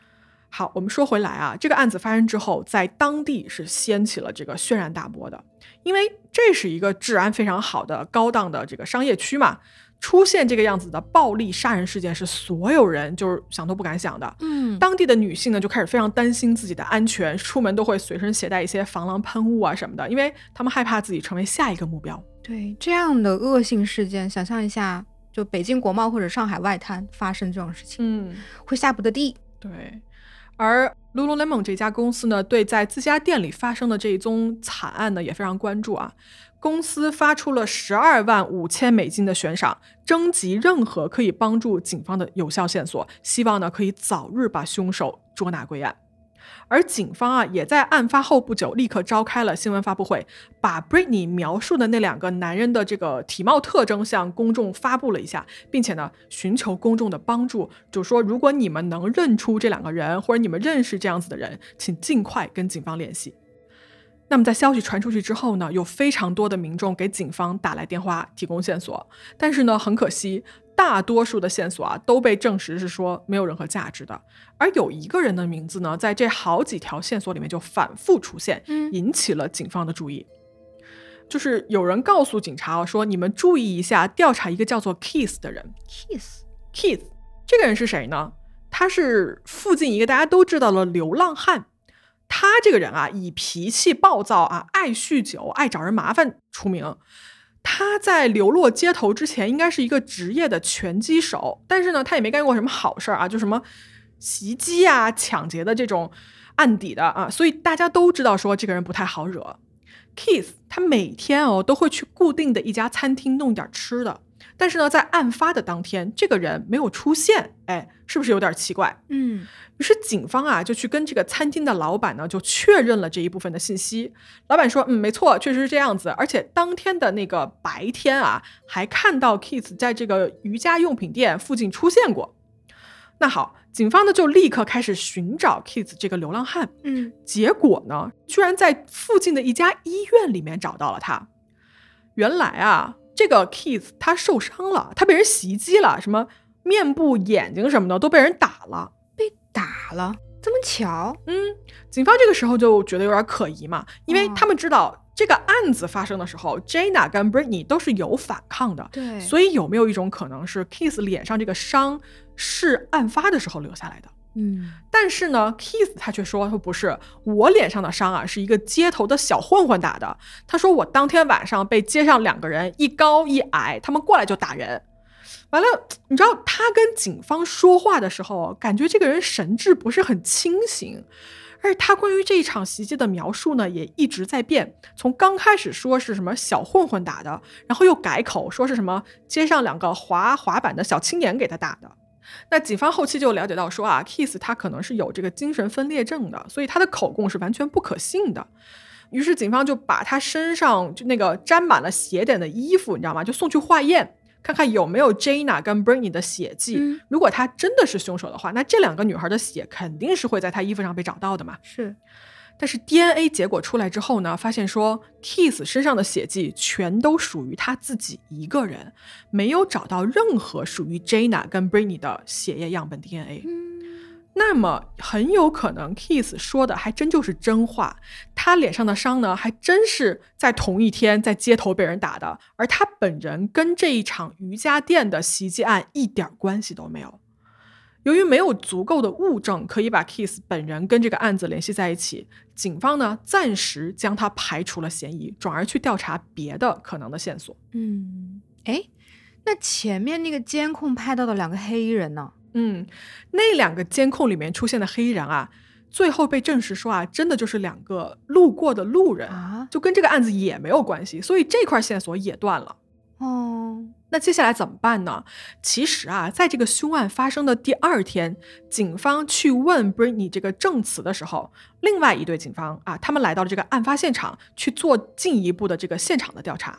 好，我们说回来啊，这个案子发生之后，在当地是掀起了这个轩然大波的，因为这是一个治安非常好的高档的这个商业区嘛，出现这个样子的暴力杀人事件是所有人就是想都不敢想的。嗯当地的女性呢就开始非常担心自己的安全，出门都会随身携带一些防狼喷雾啊什么的，因为她们害怕自己成为下一个目标。对这样的恶性事件，想象一下，就北京国贸或者上海外滩发生这种事情，嗯，会下不得地。对。而 Lululemon 这家公司呢，对在自家店里发生的这一宗惨案呢也非常关注啊。公司发出了十二万五千美金的悬赏，征集任何可以帮助警方的有效线索，希望呢可以早日把凶手捉拿归案。而警方啊，也在案发后不久立刻召开了新闻发布会，把 Britney 描述的那两个男人的这个体貌特征向公众发布了一下，并且呢，寻求公众的帮助，就说如果你们能认出这两个人，或者你们认识这样子的人，请尽快跟警方联系。那么在消息传出去之后呢，有非常多的民众给警方打来电话提供线索，但是呢，很可惜，大多数的线索啊都被证实是说没有任何价值的。而有一个人的名字呢，在这好几条线索里面就反复出现，嗯引起了警方的注意。就是有人告诉警察啊，说你们注意一下，调查一个叫做 Keith 的人。Kiss，Keith 这个人是谁呢？他是附近一个大家都知道的流浪汉。他这个人啊，以脾气暴躁啊、爱酗酒、爱找人麻烦出名。他在流落街头之前，应该是一个职业的拳击手，但是呢，他也没干过什么好事儿啊，就什么袭击啊、抢劫的这种案底的啊，所以大家都知道说这个人不太好惹。Keith 他每天哦都会去固定的一家餐厅弄点吃的，但是呢，在案发的当天，这个人没有出现，哎，是不是有点奇怪？嗯于是警方啊就去跟这个餐厅的老板呢就确认了这一部分的信息。老板说，嗯，没错，确实是这样子，而且当天的那个白天啊，还看到 Keith 在这个瑜伽用品店附近出现过。那好，警方呢就立刻开始寻找 Keith 这个流浪汉。嗯结果呢，居然在附近的一家医院里面找到了他。原来啊，这个 Keith 他受伤了，他被人袭击了，什么面部、眼睛什么的都被人打了。被打了，这么巧？嗯，警方这个时候就觉得有点可疑嘛，因为哦他们知道这个案子发生的时候，Jana 跟 Britney 都是有反抗的，对所以有没有一种可能是 Kiss 脸上这个伤是案发的时候留下来的？嗯但是呢，Keith 他却说说不是，我脸上的伤啊是一个街头的小混混打的。他说我当天晚上被街上两个人一高一矮，他们过来就打人。完了，你知道他跟警方说话的时候，感觉这个人神志不是很清醒，而且他关于这一场袭击的描述呢，也一直在变。从刚开始说是什么小混混打的，然后又改口说是什么街上两个滑滑板的小青年给他打的。那警方后期就了解到说啊，Kiss 他可能是有这个精神分裂症的，所以他的口供是完全不可信的。于是警方就把他身上就那个沾满了血点的衣服，你知道吗？就送去化验。看看有没有 Jana 跟 Bernie 的血迹。嗯如果他真的是凶手的话，那这两个女孩的血肯定是会在他衣服上被找到的嘛。是，但是 DNA 结果出来之后呢，发现说 Keith 身上的血迹全都属于他自己一个人，没有找到任何属于 Jana 跟 Brinny 的血液样本 DNA。那么很有可能 Keith 说的还真就是真话，他脸上的伤呢，还真是在同一天在街头被人打的，而他本人跟这一场瑜伽店的袭击案一点关系都没有。由于没有足够的物证可以把 Keith 本人跟这个案子联系在一起，警方呢暂时将他排除了嫌疑，转而去调查别的可能的线索。嗯，哎，那前面那个监控拍到的两个黑衣人呢？嗯，那两个监控里面出现的黑衣人啊，最后被证实说啊，真的就是两个路过的路人，啊，就跟这个案子也没有关系，所以这块线索也断了。哦，那接下来怎么办呢？其实啊，在这个凶案发生的第二天，警方去问 Britney 这个证词的时候，另外一队警方啊，他们来到了这个案发现场去做进一步的这个现场的调查。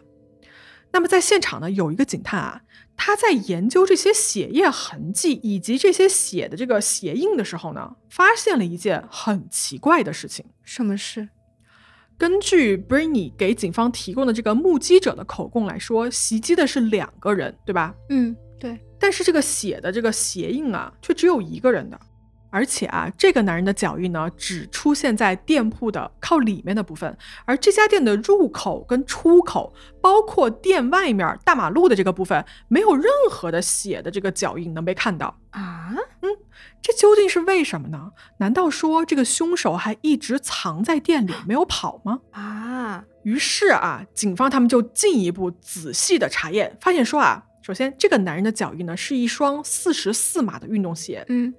那么在现场呢，有一个警探啊，他在研究这些血液痕迹以及这些血的这个鞋印的时候呢，发现了一件很奇怪的事情。什么事？根据 Britney 给警方提供的这个目击者的口供来说，袭击的是两个人，对吧？嗯，对，但是这个血的这个鞋印啊，却只有一个人的，而且啊，这个男人的脚印呢，只出现在店铺的靠里面的部分，而这家店的入口跟出口，包括店外面大马路的这个部分，没有任何的血的这个脚印能被看到。啊，这究竟是为什么呢？难道说这个凶手还一直藏在店里没有跑吗？啊，于是啊，警方他们就进一步仔细的查验，发现说啊，首先这个男人的脚印呢是一双四十四码的运动鞋。嗯，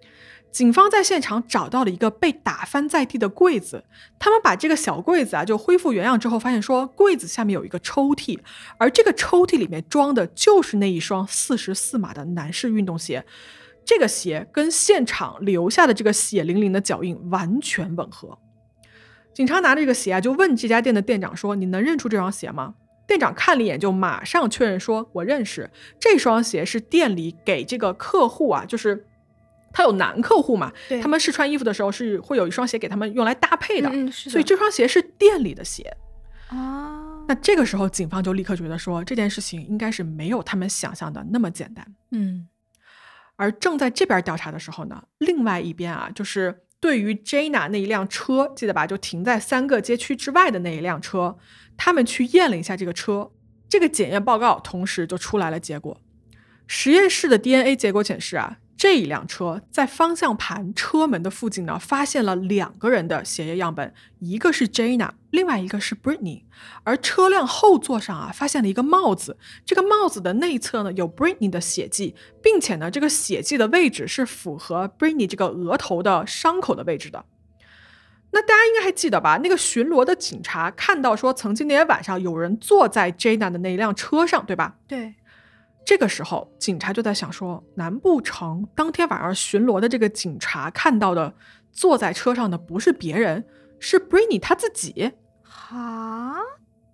警方在现场找到了一个被打翻在地的柜子，他们把这个小柜子啊就恢复原样之后，发现说柜子下面有一个抽屉，而这个抽屉里面装的就是那一双四十四码的男士运动鞋。这个鞋跟现场留下的这个血淋淋的脚印完全吻合。警察拿着这个鞋啊，就问这家店的店长说：“你能认出这双鞋吗？”店长看了一眼，就马上确认说：“我认识，这双鞋是店里给这个客户啊，就是他有男客户嘛，他们试穿衣服的时候是会有一双鞋给他们用来搭配的，嗯，嗯的所以这双鞋是店里的鞋。啊，那这个时候，警方就立刻觉得说这件事情应该是没有他们想象的那么简单。嗯而正在这边调查的时候呢，另外一边啊，就是对于 Jana 那一辆车，记得吧？就停在三个街区之外的那一辆车，他们去验了一下这个车，这个检验报告同时就出来了结果。实验室的 DNA 结果显示啊，这一辆车在方向盘车门的附近呢，发现了两个人的血液样本，一个是 Jana，另外一个是 Brittany，。而车辆后座上啊，发现了一个帽子，这个帽子的内侧呢有 Brittany 的血迹，并且呢，这个血迹的位置是符合 Britney 这个额头的伤口的位置的。那大家应该还记得吧？那个巡逻的警察看到说，曾经那天晚上有人坐在 Jana 的那一辆车上，对吧？对，这个时候，警察就在想说，难不成当天晚上巡逻的这个警察看到的坐在车上的不是别人，是 Britney 他自己？哈，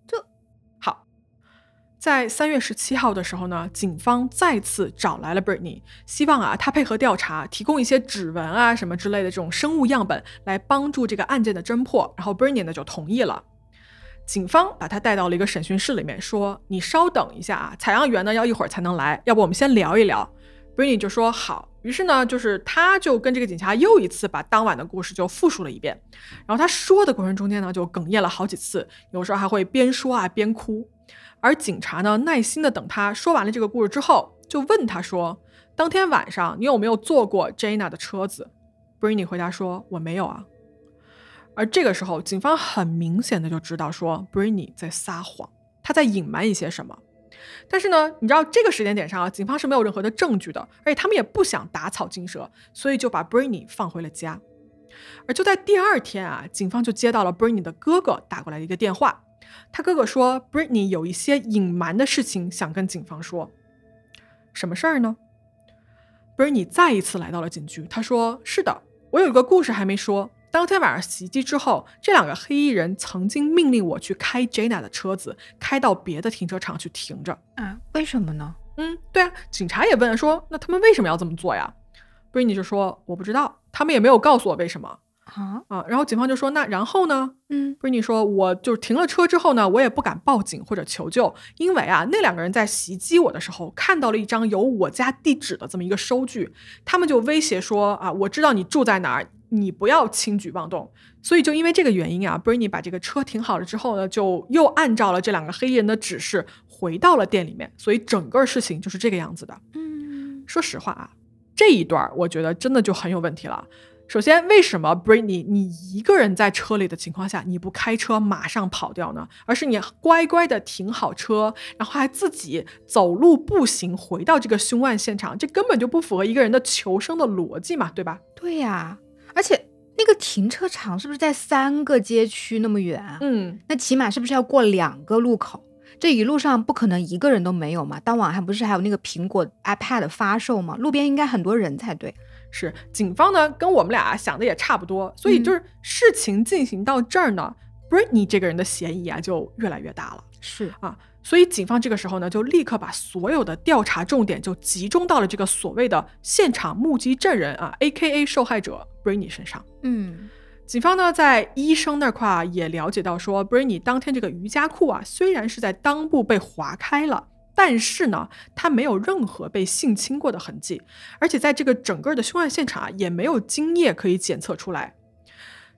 这好，在三月十七号的时候呢，警方再次找来了 Britney，希望啊他配合调查，提供一些指纹啊什么之类的这种生物样本，来帮助这个案件的侦破。然后 Britney 呢就同意了。警方把他带到了一个审讯室里面，说：“你稍等一下啊，采样员呢要一会儿才能来，要不我们先聊一聊。”Britney 就说好。于是呢，就是他就跟这个警察又一次把当晚的故事就复述了一遍。然后他说的过程中间呢，就哽咽了好几次，有时候还会边说啊边哭。而警察呢，耐心的等他说完了这个故事之后，就问他说：“当天晚上你有没有坐过 Jana 的车子？”Britney 回答说：“我没有啊。”而这个时候，警方很明显的就知道说 Britney 在撒谎，她在隐瞒一些什么。但是呢，你知道这个时间点上啊，警方是没有任何的证据的，而且他们也不想打草惊蛇，所以就把 Britney 放回了家。而就在第二天啊，警方就接到了 Britney 的哥哥打过来的一个电话，他哥哥说 Britney 有一些隐瞒的事情想跟警方说。什么事儿呢？Britney 再一次来到了警局，他说：“是的，我有一个故事还没说。当天晚上袭击之后，这两个黑衣人曾经命令我去开 Jenna 的车子，开到别的停车场去停着。啊，为什么呢？嗯，对啊，警察也问说，那他们为什么要这么做呀？Britney 就说：我不知道，他们也没有告诉我为什么。”啊，啊，然后警方就说：“那然后呢？”嗯 Britney 说：“我就停了车之后呢，我也不敢报警或者求救，因为啊，那两个人在袭击我的时候看到了一张有我家地址的这么一个收据，他们就威胁说啊，我知道你住在哪儿，你不要轻举妄动。所以就因为这个原因啊，Britney 把这个车停好了之后呢，就又按照了这两个黑衣人的指示回到了店里面。所以整个事情就是这个样子的。嗯，说实话啊，这一段我觉得真的就很有问题了。”首先，为什么 Britney 你一个人在车里的情况下，你不开车马上跑掉呢？而是你乖乖的停好车，然后还自己走路步行回到这个凶案现场？这根本就不符合一个人的求生的逻辑嘛，对吧？对呀，而且那个停车场是不是在三个街区那么远？嗯，那起码是不是要过两个路口？这一路上不可能一个人都没有嘛？当晚还不是还有那个苹果 iPad 发售吗？路边应该很多人才对。是警方呢，跟我们俩想的也差不多，所以就是事情进行到这儿呢、b r i t n e y 这个人的嫌疑啊就越来越大了。是啊，所以警方这个时候呢，就立刻把所有的调查重点就集中到了这个所谓的现场目击证人啊，A.K.A 受害者 Britney 身上。嗯警方呢，在医生那块儿啊也了解到说，Britney 当天这个瑜伽裤啊，虽然是在裆部被划开了，但是呢，他没有任何被性侵过的痕迹，而且在这个整个的凶案现场啊，也没有精液可以检测出来。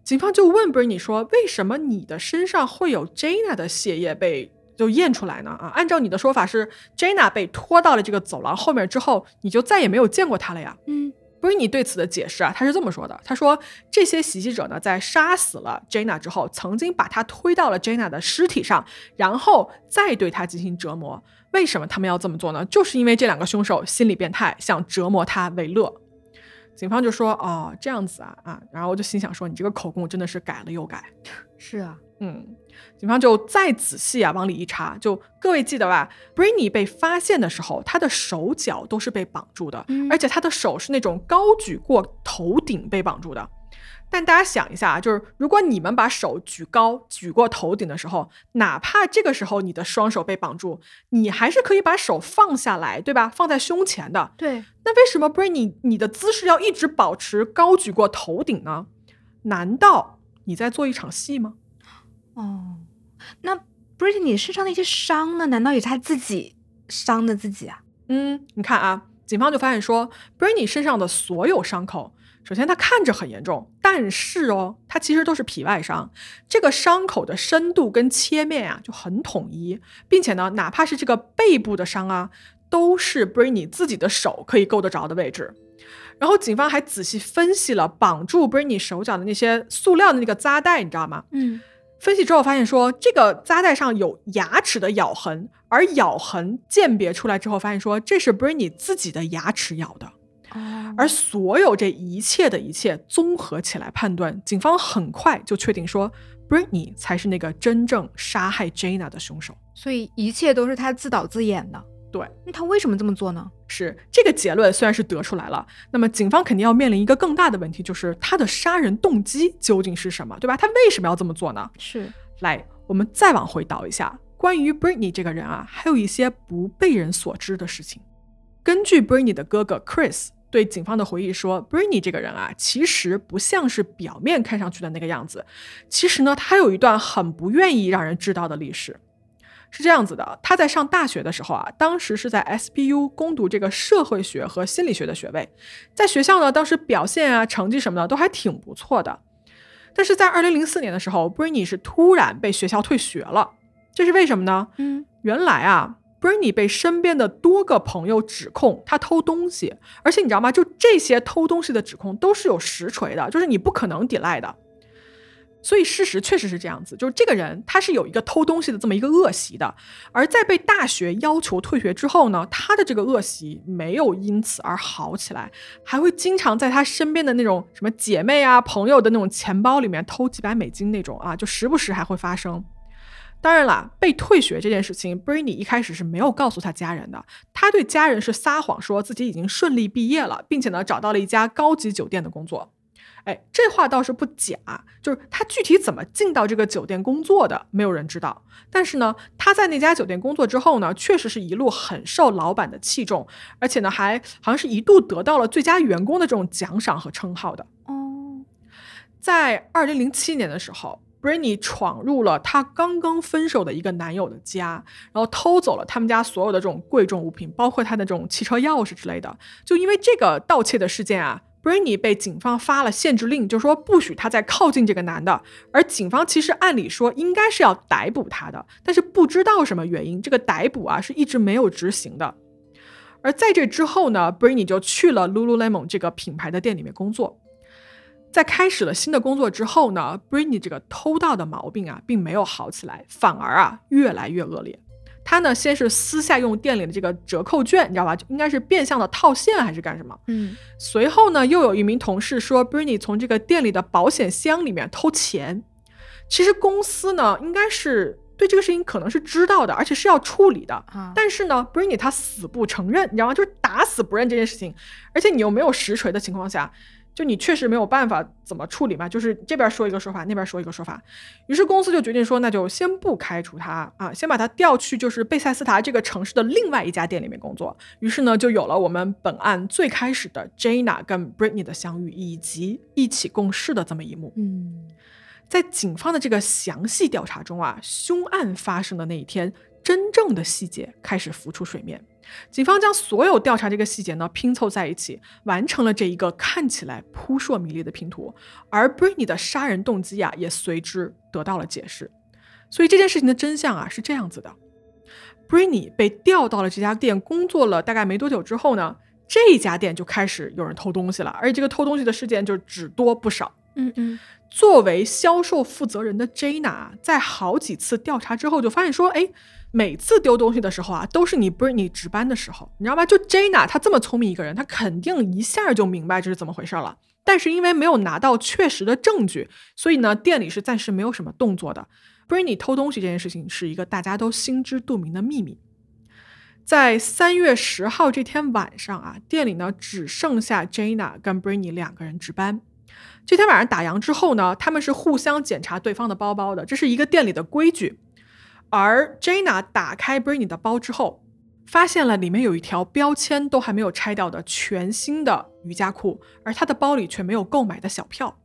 警方就问 Britney 说：“为什么你的身上会有 Jana 的血液被就验出来呢？啊，按照你的说法是，Jenna 被拖到了这个走廊后面之后，你就再也没有见过她了呀？”嗯 Britney 对此的解释啊，他是这么说的：他说这些袭击者呢，在杀死了 Jenna 之后，曾经把她推到了 Jana 的尸体上，然后再对她进行折磨。为什么他们要这么做呢？就是因为这两个凶手心理变态，想折磨她为乐。警方就说：“哦，这样子啊啊！”然后我就心想说：“你这个口供真的是改了又改。”是啊，嗯，警方就再仔细啊往里一查，就各位记得吧？Britney 被发现的时候，他的手脚都是被绑住的，嗯而且他的手是那种高举过头顶被绑住的。但大家想一下啊，就是如果你们把手举高举过头顶的时候，哪怕这个时候你的双手被绑住，你还是可以把手放下来，对吧？放在胸前的。对，那为什么 Britney 你的姿势要一直保持高举过头顶呢？难道你在做一场戏吗？哦，那 Britney 身上那些伤呢？难道也是他自己伤的自己啊？嗯，你看啊，警方就发现说，Britney 身上的所有伤口，首先它看着很严重，但是哦，它其实都是皮外伤。这个伤口的深度跟切面啊就很统一，并且呢，哪怕是这个背部的伤啊，都是 Britney 自己的手可以够得着的位置。然后警方还仔细分析了绑住 Britney 手脚的那些塑料的那个扎带，你知道吗？嗯，分析之后发现说，这个扎带上有牙齿的咬痕，而咬痕鉴别出来之后，发现说这是 Britney 自己的牙齿咬的。哦，而所有这一切的一切综合起来判断，警方很快就确定说，Britney 才是那个真正杀害 Jana 的凶手。所以一切都是他自导自演的。对，那他为什么这么做呢？是这个结论虽然是得出来了，那么警方肯定要面临一个更大的问题，就是他的杀人动机究竟是什么，对吧？他为什么要这么做呢？是，来，我们再往回倒一下，关于 Britney 这个人啊，还有一些不被人所知的事情。根据 Britney 的哥哥 Chris 对警方的回忆说，Britney 这个人啊，其实不像是表面看上去的那个样子。其实呢，他有一段很不愿意让人知道的历史。是这样子的，他在上大学的时候啊，当时是在 SPU 攻读这个社会学和心理学的学位，在学校呢，当时表现啊、成绩什么的都还挺不错的。但是在2004年的时候，Britney 是突然被学校退学了，这是为什么呢？嗯，原来啊，Britney 被身边的多个朋友指控他偷东西，而且你知道吗？就这些偷东西的指控都是有实锤的，就是你不可能抵赖的。所以事实确实是这样子，就是这个人他是有一个偷东西的这么一个恶习的，而在被大学要求退学之后呢，他的这个恶习没有因此而好起来，还会经常在他身边的那种什么姐妹啊、朋友的那种钱包里面偷几百美金那种啊，就时不时还会发生。当然啦，被退学这件事情 b r i n y 一开始是没有告诉他家人的，他对家人是撒谎说自己已经顺利毕业了，并且呢找到了一家高级酒店的工作。哎，这话倒是不假，就是他具体怎么进到这个酒店工作的，没有人知道。但是呢，他在那家酒店工作之后呢，确实是一路很受老板的器重，而且呢，还好像是一度得到了最佳员工的这种奖赏和称号的。哦，在二零零七年的时候 b r i n y 闯入了她刚刚分手的一个男友的家，然后偷走了他们家所有的这种贵重物品，包括他的这种汽车钥匙之类的。就因为这个盗窃的事件啊。B r i n y 被警方发了限制令，就说不许他再靠近这个男的。而警方其实按理说应该是要逮捕他的，但是不知道什么原因，这个逮捕啊是一直没有执行的。而在这之后呢 b r i n y 就去了 Lululemon 这个品牌的店里面工作。在开始了新的工作之后呢 b r i n y 这个偷盗的毛病啊并没有好起来，反而啊越来越恶劣。他呢，先是私下用店里的这个折扣券，你知道吧？应该是变相的套现还是干什么？嗯。随后呢，又有一名同事说 b r i n y 从这个店里的保险箱里面偷钱。其实公司呢，应该是对这个事情可能是知道的，而且是要处理的。啊。但是呢 b r i n y 他死不承认，你知道吗？就是打死不认这件事情，而且你又没有实锤的情况下。就你确实没有办法怎么处理嘛，就是这边说一个说法，那边说一个说法，于是公司就决定说，那就先不开除他啊，先把他调去就是贝塞斯塔这个城市的另外一家店里面工作。于是呢，就有了我们本案最开始的 Jana 跟 Britney 的相遇，以及一起共事的这么一幕。嗯，在警方的这个详细调查中啊，凶案发生的那一天，真正的细节开始浮出水面。警方将所有调查这个细节呢拼凑在一起，完成了这一个看起来扑朔迷离的拼图。而 b r i n y 的杀人动机啊，也随之得到了解释。所以这件事情的真相啊是这样子的 b r i n y 被调到了这家店工作了大概没多久之后呢，这家店就开始有人偷东西了，而且这个偷东西的事件就只多不少。嗯嗯。作为销售负责人的 Jana，在好几次调查之后，就发现说，哎。每次丢东西的时候啊，都是你 Briny 值班的时候，你知道吗？就 Jana，她这么聪明一个人，她肯定一下就明白这是怎么回事了。但是因为没有拿到确实的证据，所以呢，店里是暂时没有什么动作的。Britney 偷东西这件事情是一个大家都心知肚明的秘密。在三月十号这天晚上啊，店里呢只剩下 Jana 跟 Britney 两个人值班。这天晚上打烊之后呢，他们是互相检查对方的包包的，这是一个店里的规矩。而 Jana 打开 b r i n y 的包之后，发现了里面有一条标签都还没有拆掉的全新的瑜伽裤，而她的包里却没有购买的小票。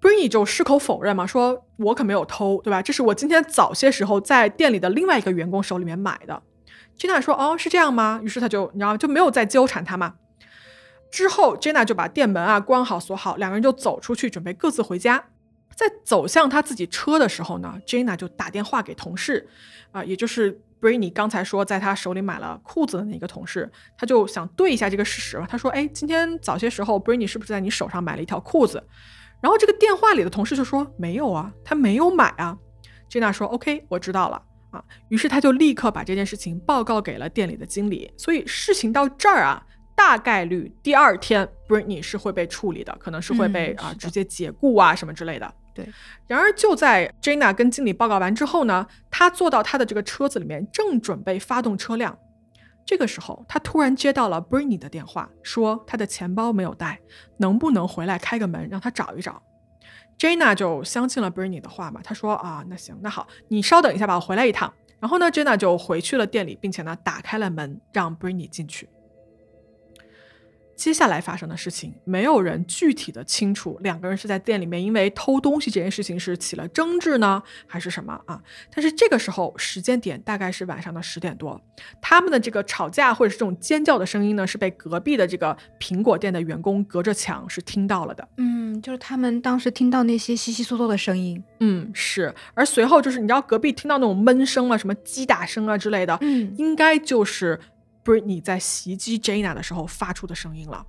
b r i n y 就矢口否认嘛，说我可没有偷，对吧？这是我今天早些时候在店里的另外一个员工手里面买的。Jana 说：“哦，是这样吗？”于是他就，你知道就没有再纠缠他嘛。之后 Jana 就把店门啊关好锁好，两个人就走出去，准备各自回家。在走向他自己车的时候呢，Jenna 就打电话给同事，啊，也就是 b r i n y 刚才说在他手里买了裤子的那个同事，他就想对一下这个事实。他说：“哎，今天早些时候 b r i n y 是不是在你手上买了一条裤子？”然后这个电话里的同事就说：“没有啊，他没有买啊。”Jenna 说：“OK，我知道了啊。”于是他就立刻把这件事情报告给了店里的经理。所以事情到这儿啊，大概率第二天 b r i n y 是会被处理的，可能是会被啊直接解雇啊什么之类的。对，然而就在 Jana 跟经理报告完之后呢，他坐到他的这个车子里面，正准备发动车辆。这个时候，他突然接到了 b r i n y 的电话，说他的钱包没有带，能不能回来开个门，让他找一找。Jana 就相信了 b r i n y 的话嘛，他说啊，那行，那好，你稍等一下吧，我回来一趟。然后呢，Jana 就回去了店里，并且呢，打开了门，让 b r i n y 进去。接下来发生的事情，没有人具体的清楚。两个人是在店里面因为偷东西这件事情是起了争执呢，还是什么啊？但是这个时候时间点大概是晚上的十点多，他们的这个吵架或者是这种尖叫的声音呢，是被隔壁的这个苹果店的员工隔着墙是听到了的。嗯，就是他们当时听到那些稀稀嗦嗦的声音。嗯，是。而随后就是你知道隔壁听到那种闷声啊，什么击打声啊之类的，嗯，应该就是。Britney 在袭击 Jana 的时候发出的声音了。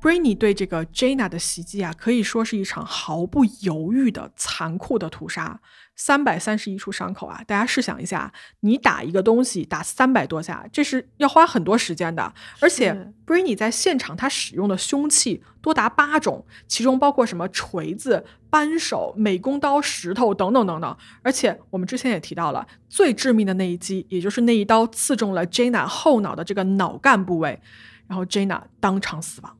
Brainy 对这个 Jana 的袭击啊，可以说是一场毫不犹豫的残酷的屠杀。三百三十一处伤口啊！大家试想一下，你打一个东西打三百多下，这是要花很多时间的。而且 Brainy 在现场他使用的凶器多达八种，其中包括什么锤子、扳手、美工刀、石头等等等等。而且我们之前也提到了，最致命的那一击，也就是那一刀刺中了 Jana 后脑的这个脑干部位，然后 Jana 当场死亡。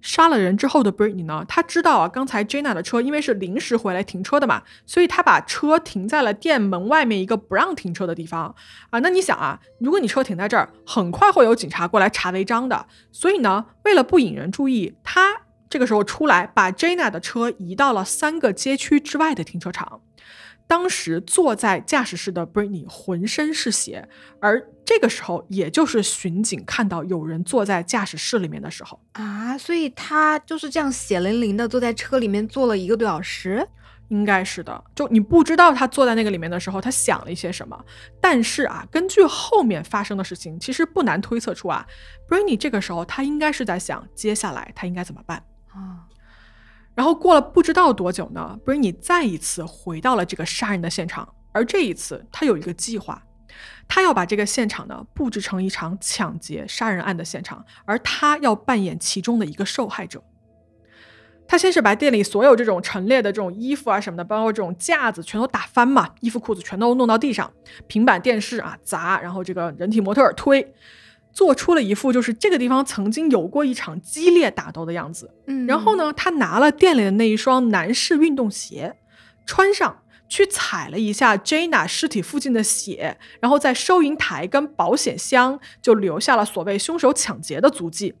杀了人之后的 Britney 呢？他知道啊，刚才 Jenna 的车因为是临时回来停车的嘛，所以他把车停在了店门外面一个不让停车的地方啊。那你想啊，如果你车停在这儿，很快会有警察过来查违章的。所以呢，为了不引人注意，他这个时候出来把 Jenna 的车移到了三个街区之外的停车场。当时坐在驾驶室的 Britney 浑身是血，而这个时候，也就是巡警看到有人坐在驾驶室里面的时候啊，所以他就是这样血淋淋的坐在车里面坐了一个多小时，应该是的。就你不知道他坐在那个里面的时候，他想了一些什么。但是啊，根据后面发生的事情，其实不难推测出啊，Britney 这个时候他应该是在想接下来他应该怎么办啊。然后过了不知道多久呢，Britney 再一次回到了这个杀人的现场，而这一次他有一个计划，他要把这个现场呢布置成一场抢劫杀人案的现场，而他要扮演其中的一个受害者。他先是把店里所有这种陈列的这种衣服啊什么的，包括这种架子全都打翻嘛，衣服裤子全都弄到地上，平板电视啊砸，然后这个人体模特推。做出了一副就是这个地方曾经有过一场激烈打斗的样子，嗯，然后呢，他拿了店里的那一双男士运动鞋，穿上去踩了一下 Jana 尸体附近的血，然后在收银台跟保险箱就留下了所谓凶手抢劫的足迹。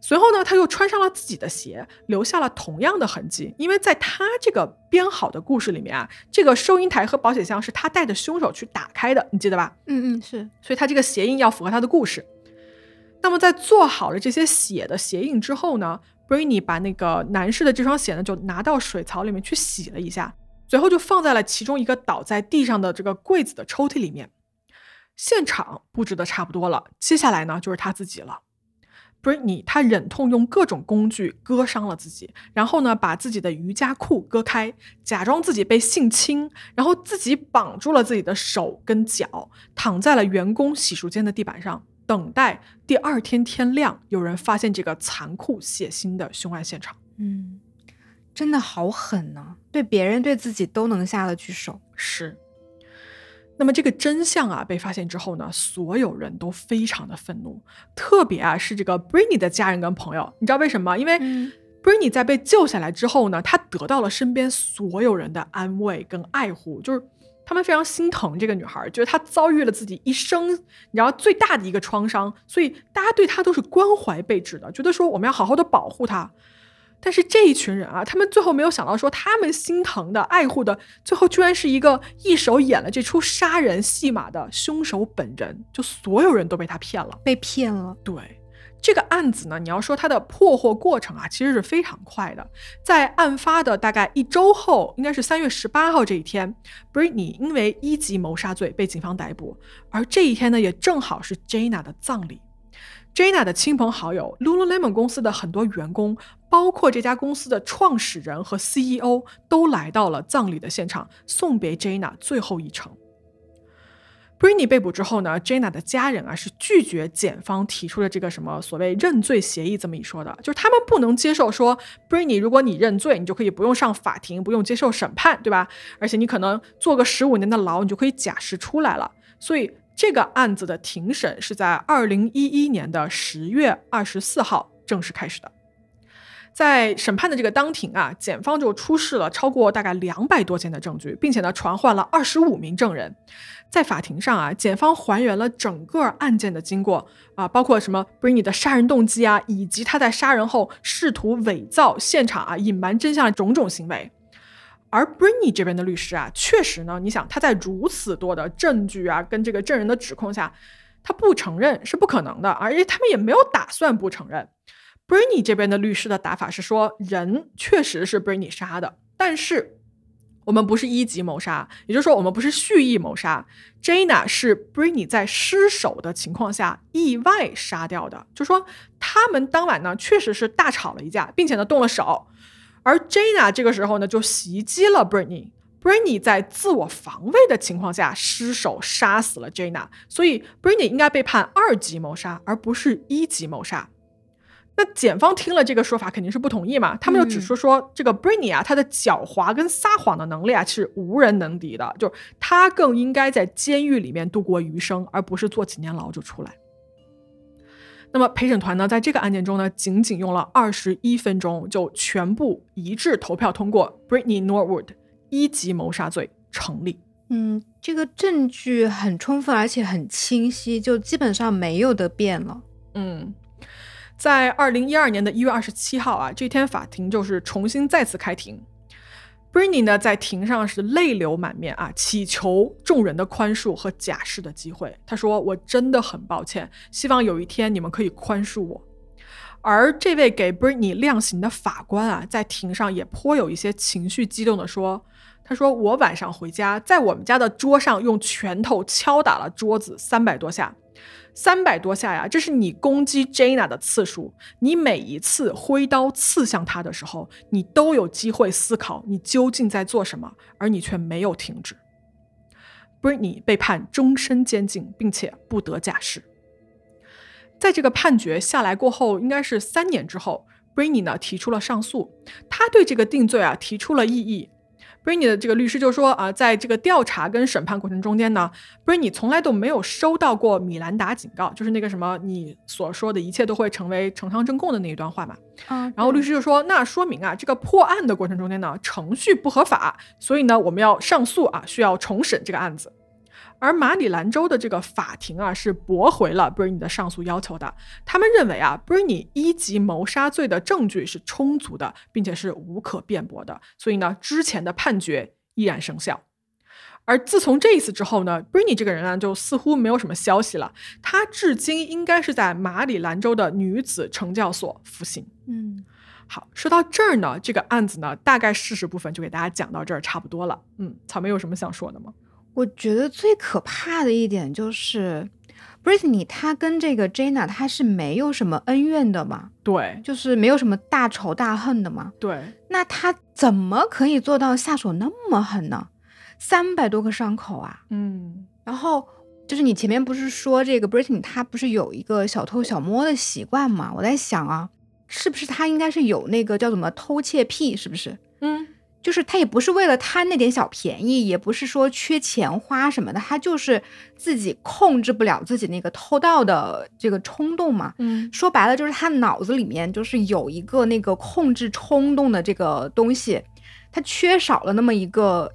随后呢，他又穿上了自己的鞋，留下了同样的痕迹。因为在他这个编好的故事里面啊，这个收银台和保险箱是他带着凶手去打开的，你记得吧？嗯嗯，是，所以他这个鞋印要符合他的故事。那么在做好了这些血的鞋印之后呢，Britney 把那个男士的这双鞋呢就拿到水槽里面去洗了一下，随后就放在了其中一个倒在地上的这个柜子的抽屉里面。现场布置的差不多了，接下来呢就是他自己了。Britney 他忍痛用各种工具割伤了自己，然后呢把自己的瑜伽裤割开，假装自己被性侵，然后自己绑住了自己的手跟脚，躺在了员工洗漱间的地板上。等待第二天天亮，有人发现这个残酷血腥的凶案现场。嗯，真的好狠呢，对别人对自己都能下得去手。是。那么这个真相啊被发现之后呢，所有人都非常的愤怒，特别啊是这个 Britney 的家人跟朋友，你知道为什么？因为 Britney 在被救下来之后呢，她得到了身边所有人的安慰跟爱护，就是。他们非常心疼这个女孩，觉得她遭遇了自己一生，你知道最大的一个创伤，所以大家对她都是关怀备至的，觉得说我们要好好的保护她。但是这一群人啊，他们最后没有想到说，他们心疼的、爱护的，最后居然是一个一手演了这出杀人戏码的凶手本人，就所有人都被他骗了，被骗了，对。这个案子呢，你要说它的破获过程啊，其实是非常快的。在案发的大概一周后，应该是三月十八号这一天，Britney 因为一级谋杀罪被警方逮捕，而这一天呢，也正好是 Jana 的葬礼。Jana 的亲朋好友，Lululemon 公司的很多员工，包括这家公司的创始人和 CEO，都来到了葬礼的现场，送别 Jana 最后一程。Brini 被捕之后呢，Jenna 的家人啊是拒绝检方提出的这个什么所谓认罪协议这么一说的，就是他们不能接受说 Britney 如果你认罪，你就可以不用上法庭，不用接受审判，对吧？而且你可能坐个十五年的牢，你就可以假释出来了。所以这个案子的庭审是在二零一一年的十月二十四号正式开始的。在审判的这个当庭啊，检方就出示了超过大概两百多件的证据，并且呢传唤了二十五名证人。在法庭上啊，检方还原了整个案件的经过啊，包括什么 Britney 的杀人动机啊，以及他在杀人后试图伪造现场啊、隐瞒真相的种种行为。而 Britney 这边的律师啊，确实呢，你想他在如此多的证据啊跟这个证人的指控下，他不承认是不可能的，而且他们也没有打算不承认。Britney 这边的律师的打法是说，人确实是 Britney 杀的，但是我们不是一级谋杀，也就是说我们不是蓄意谋杀。Jana 是 Britney 在失手的情况下意外杀掉的，就说他们当晚呢确实是大吵了一架，并且呢动了手，而 Jana 这个时候呢就袭击了 Britney。Britney 在自我防卫的情况下失手杀死了 Jana，所以 Briny 应该被判二级谋杀，而不是一级谋杀。那检方听了这个说法肯定是不同意嘛，他们就指出说，这个 Britney 啊，他的狡猾跟撒谎的能力啊是无人能敌的，就他更应该在监狱里面度过余生，而不是坐几年牢就出来。那么陪审团呢，在这个案件中呢，仅仅用了二十一分钟就全部一致投票通过 Britney Norwood。一级谋杀罪成立。嗯，这个证据很充分，而且很清晰，就基本上没有得辩了。嗯，在二零一二年的一月二十七号啊，这天法庭就是重新再次开庭。Britney 呢，在庭上是泪流满面啊，祈求众人的宽恕和假释的机会。他说：“我真的很抱歉，希望有一天你们可以宽恕我。”而这位给 Britney 量刑的法官啊，在庭上也颇有一些情绪激动的说。他说：“我晚上回家，在我们家的桌上用拳头敲打了桌子三百多下，三百多下呀！这是你攻击 Jana 的次数。你每一次挥刀刺向他的时候，你都有机会思考你究竟在做什么，而你却没有停止。Britney 被判终身监禁，并且不得假释。在这个判决下来过后，应该是三年之后，Britney 呢提出了上诉，他对这个定罪啊提出了异议。” Britney 的这个律师就说啊，在这个调查跟审判过程中间呢，Britney 从来都没有收到过米兰达警告，就是那个什么你所说的一切都会成为呈堂证供的那一段话嘛。嗯，然后律师就说，那说明啊，这个破案的过程中间呢，程序不合法，所以呢，我们要上诉啊，需要重审这个案子。而马里兰州的这个法庭啊，是驳回了 Britney 的上诉要求的。他们认为啊，Britney 一级谋杀罪的证据是充足的，并且是无可辩驳的，所以呢，之前的判决依然生效。而自从这一次之后呢，Britney 这个人啊，就似乎没有什么消息了。他至今应该是在马里兰州的女子惩教所服刑。嗯，好，说到这儿呢，这个案子呢，大概事实部分就给大家讲到这儿差不多了。嗯，草莓有什么想说的吗？我觉得最可怕的一点就是，Britney 她跟这个 Jenna 她是没有什么恩怨的嘛，对，就是没有什么大仇大恨的嘛。对，那她怎么可以做到下手那么狠呢？三百多个伤口啊，嗯，然后就是你前面不是说这个 Britney 她不是有一个小偷小摸的习惯嘛？我在想啊，是不是她应该是有那个叫什么偷窃癖？是不是？嗯。就是他也不是为了贪那点小便宜，也不是说缺钱花什么的，他就是自己控制不了自己那个偷盗的这个冲动嘛。嗯，说白了就是他脑子里面就是有一个那个控制冲动的这个东西，他缺少了那么一个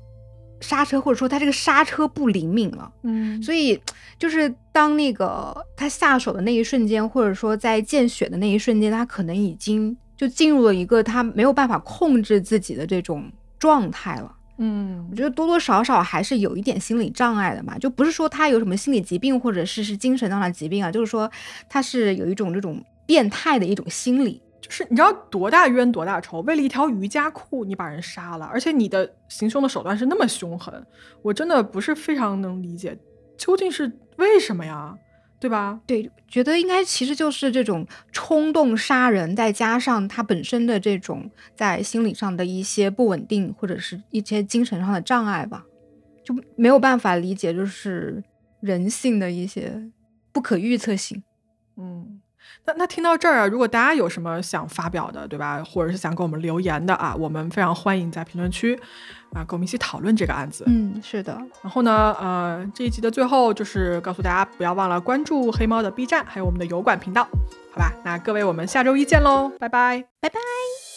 刹车，或者说他这个刹车不灵敏了。嗯，所以就是当那个他下手的那一瞬间，或者说在见血的那一瞬间，他可能已经就进入了一个他没有办法控制自己的这种。状态了，嗯，我觉得多多少少还是有一点心理障碍的嘛，就不是说他有什么心理疾病或者是是精神上的疾病啊，就是说他是有一种这种变态的一种心理，就是你知道多大冤多大仇，为了一条瑜伽裤你把人杀了，而且你的行凶的手段是那么凶狠，我真的不是非常能理解，究竟是为什么呀？对吧？对，觉得应该其实就是这种冲动杀人，再加上他本身的这种在心理上的一些不稳定，或者是一些精神上的障碍吧，就没有办法理解，就是人性的一些不可预测性。嗯。那那听到这儿啊，如果大家有什么想发表的，对吧？或者是想给我们留言的啊，我们非常欢迎在评论区啊，跟我们一起讨论这个案子。嗯，是的。然后呢，呃，这一集的最后就是告诉大家，不要忘了关注黑猫的 B 站，还有我们的油管频道，好吧？那各位，我们下周一见喽，拜拜，拜拜。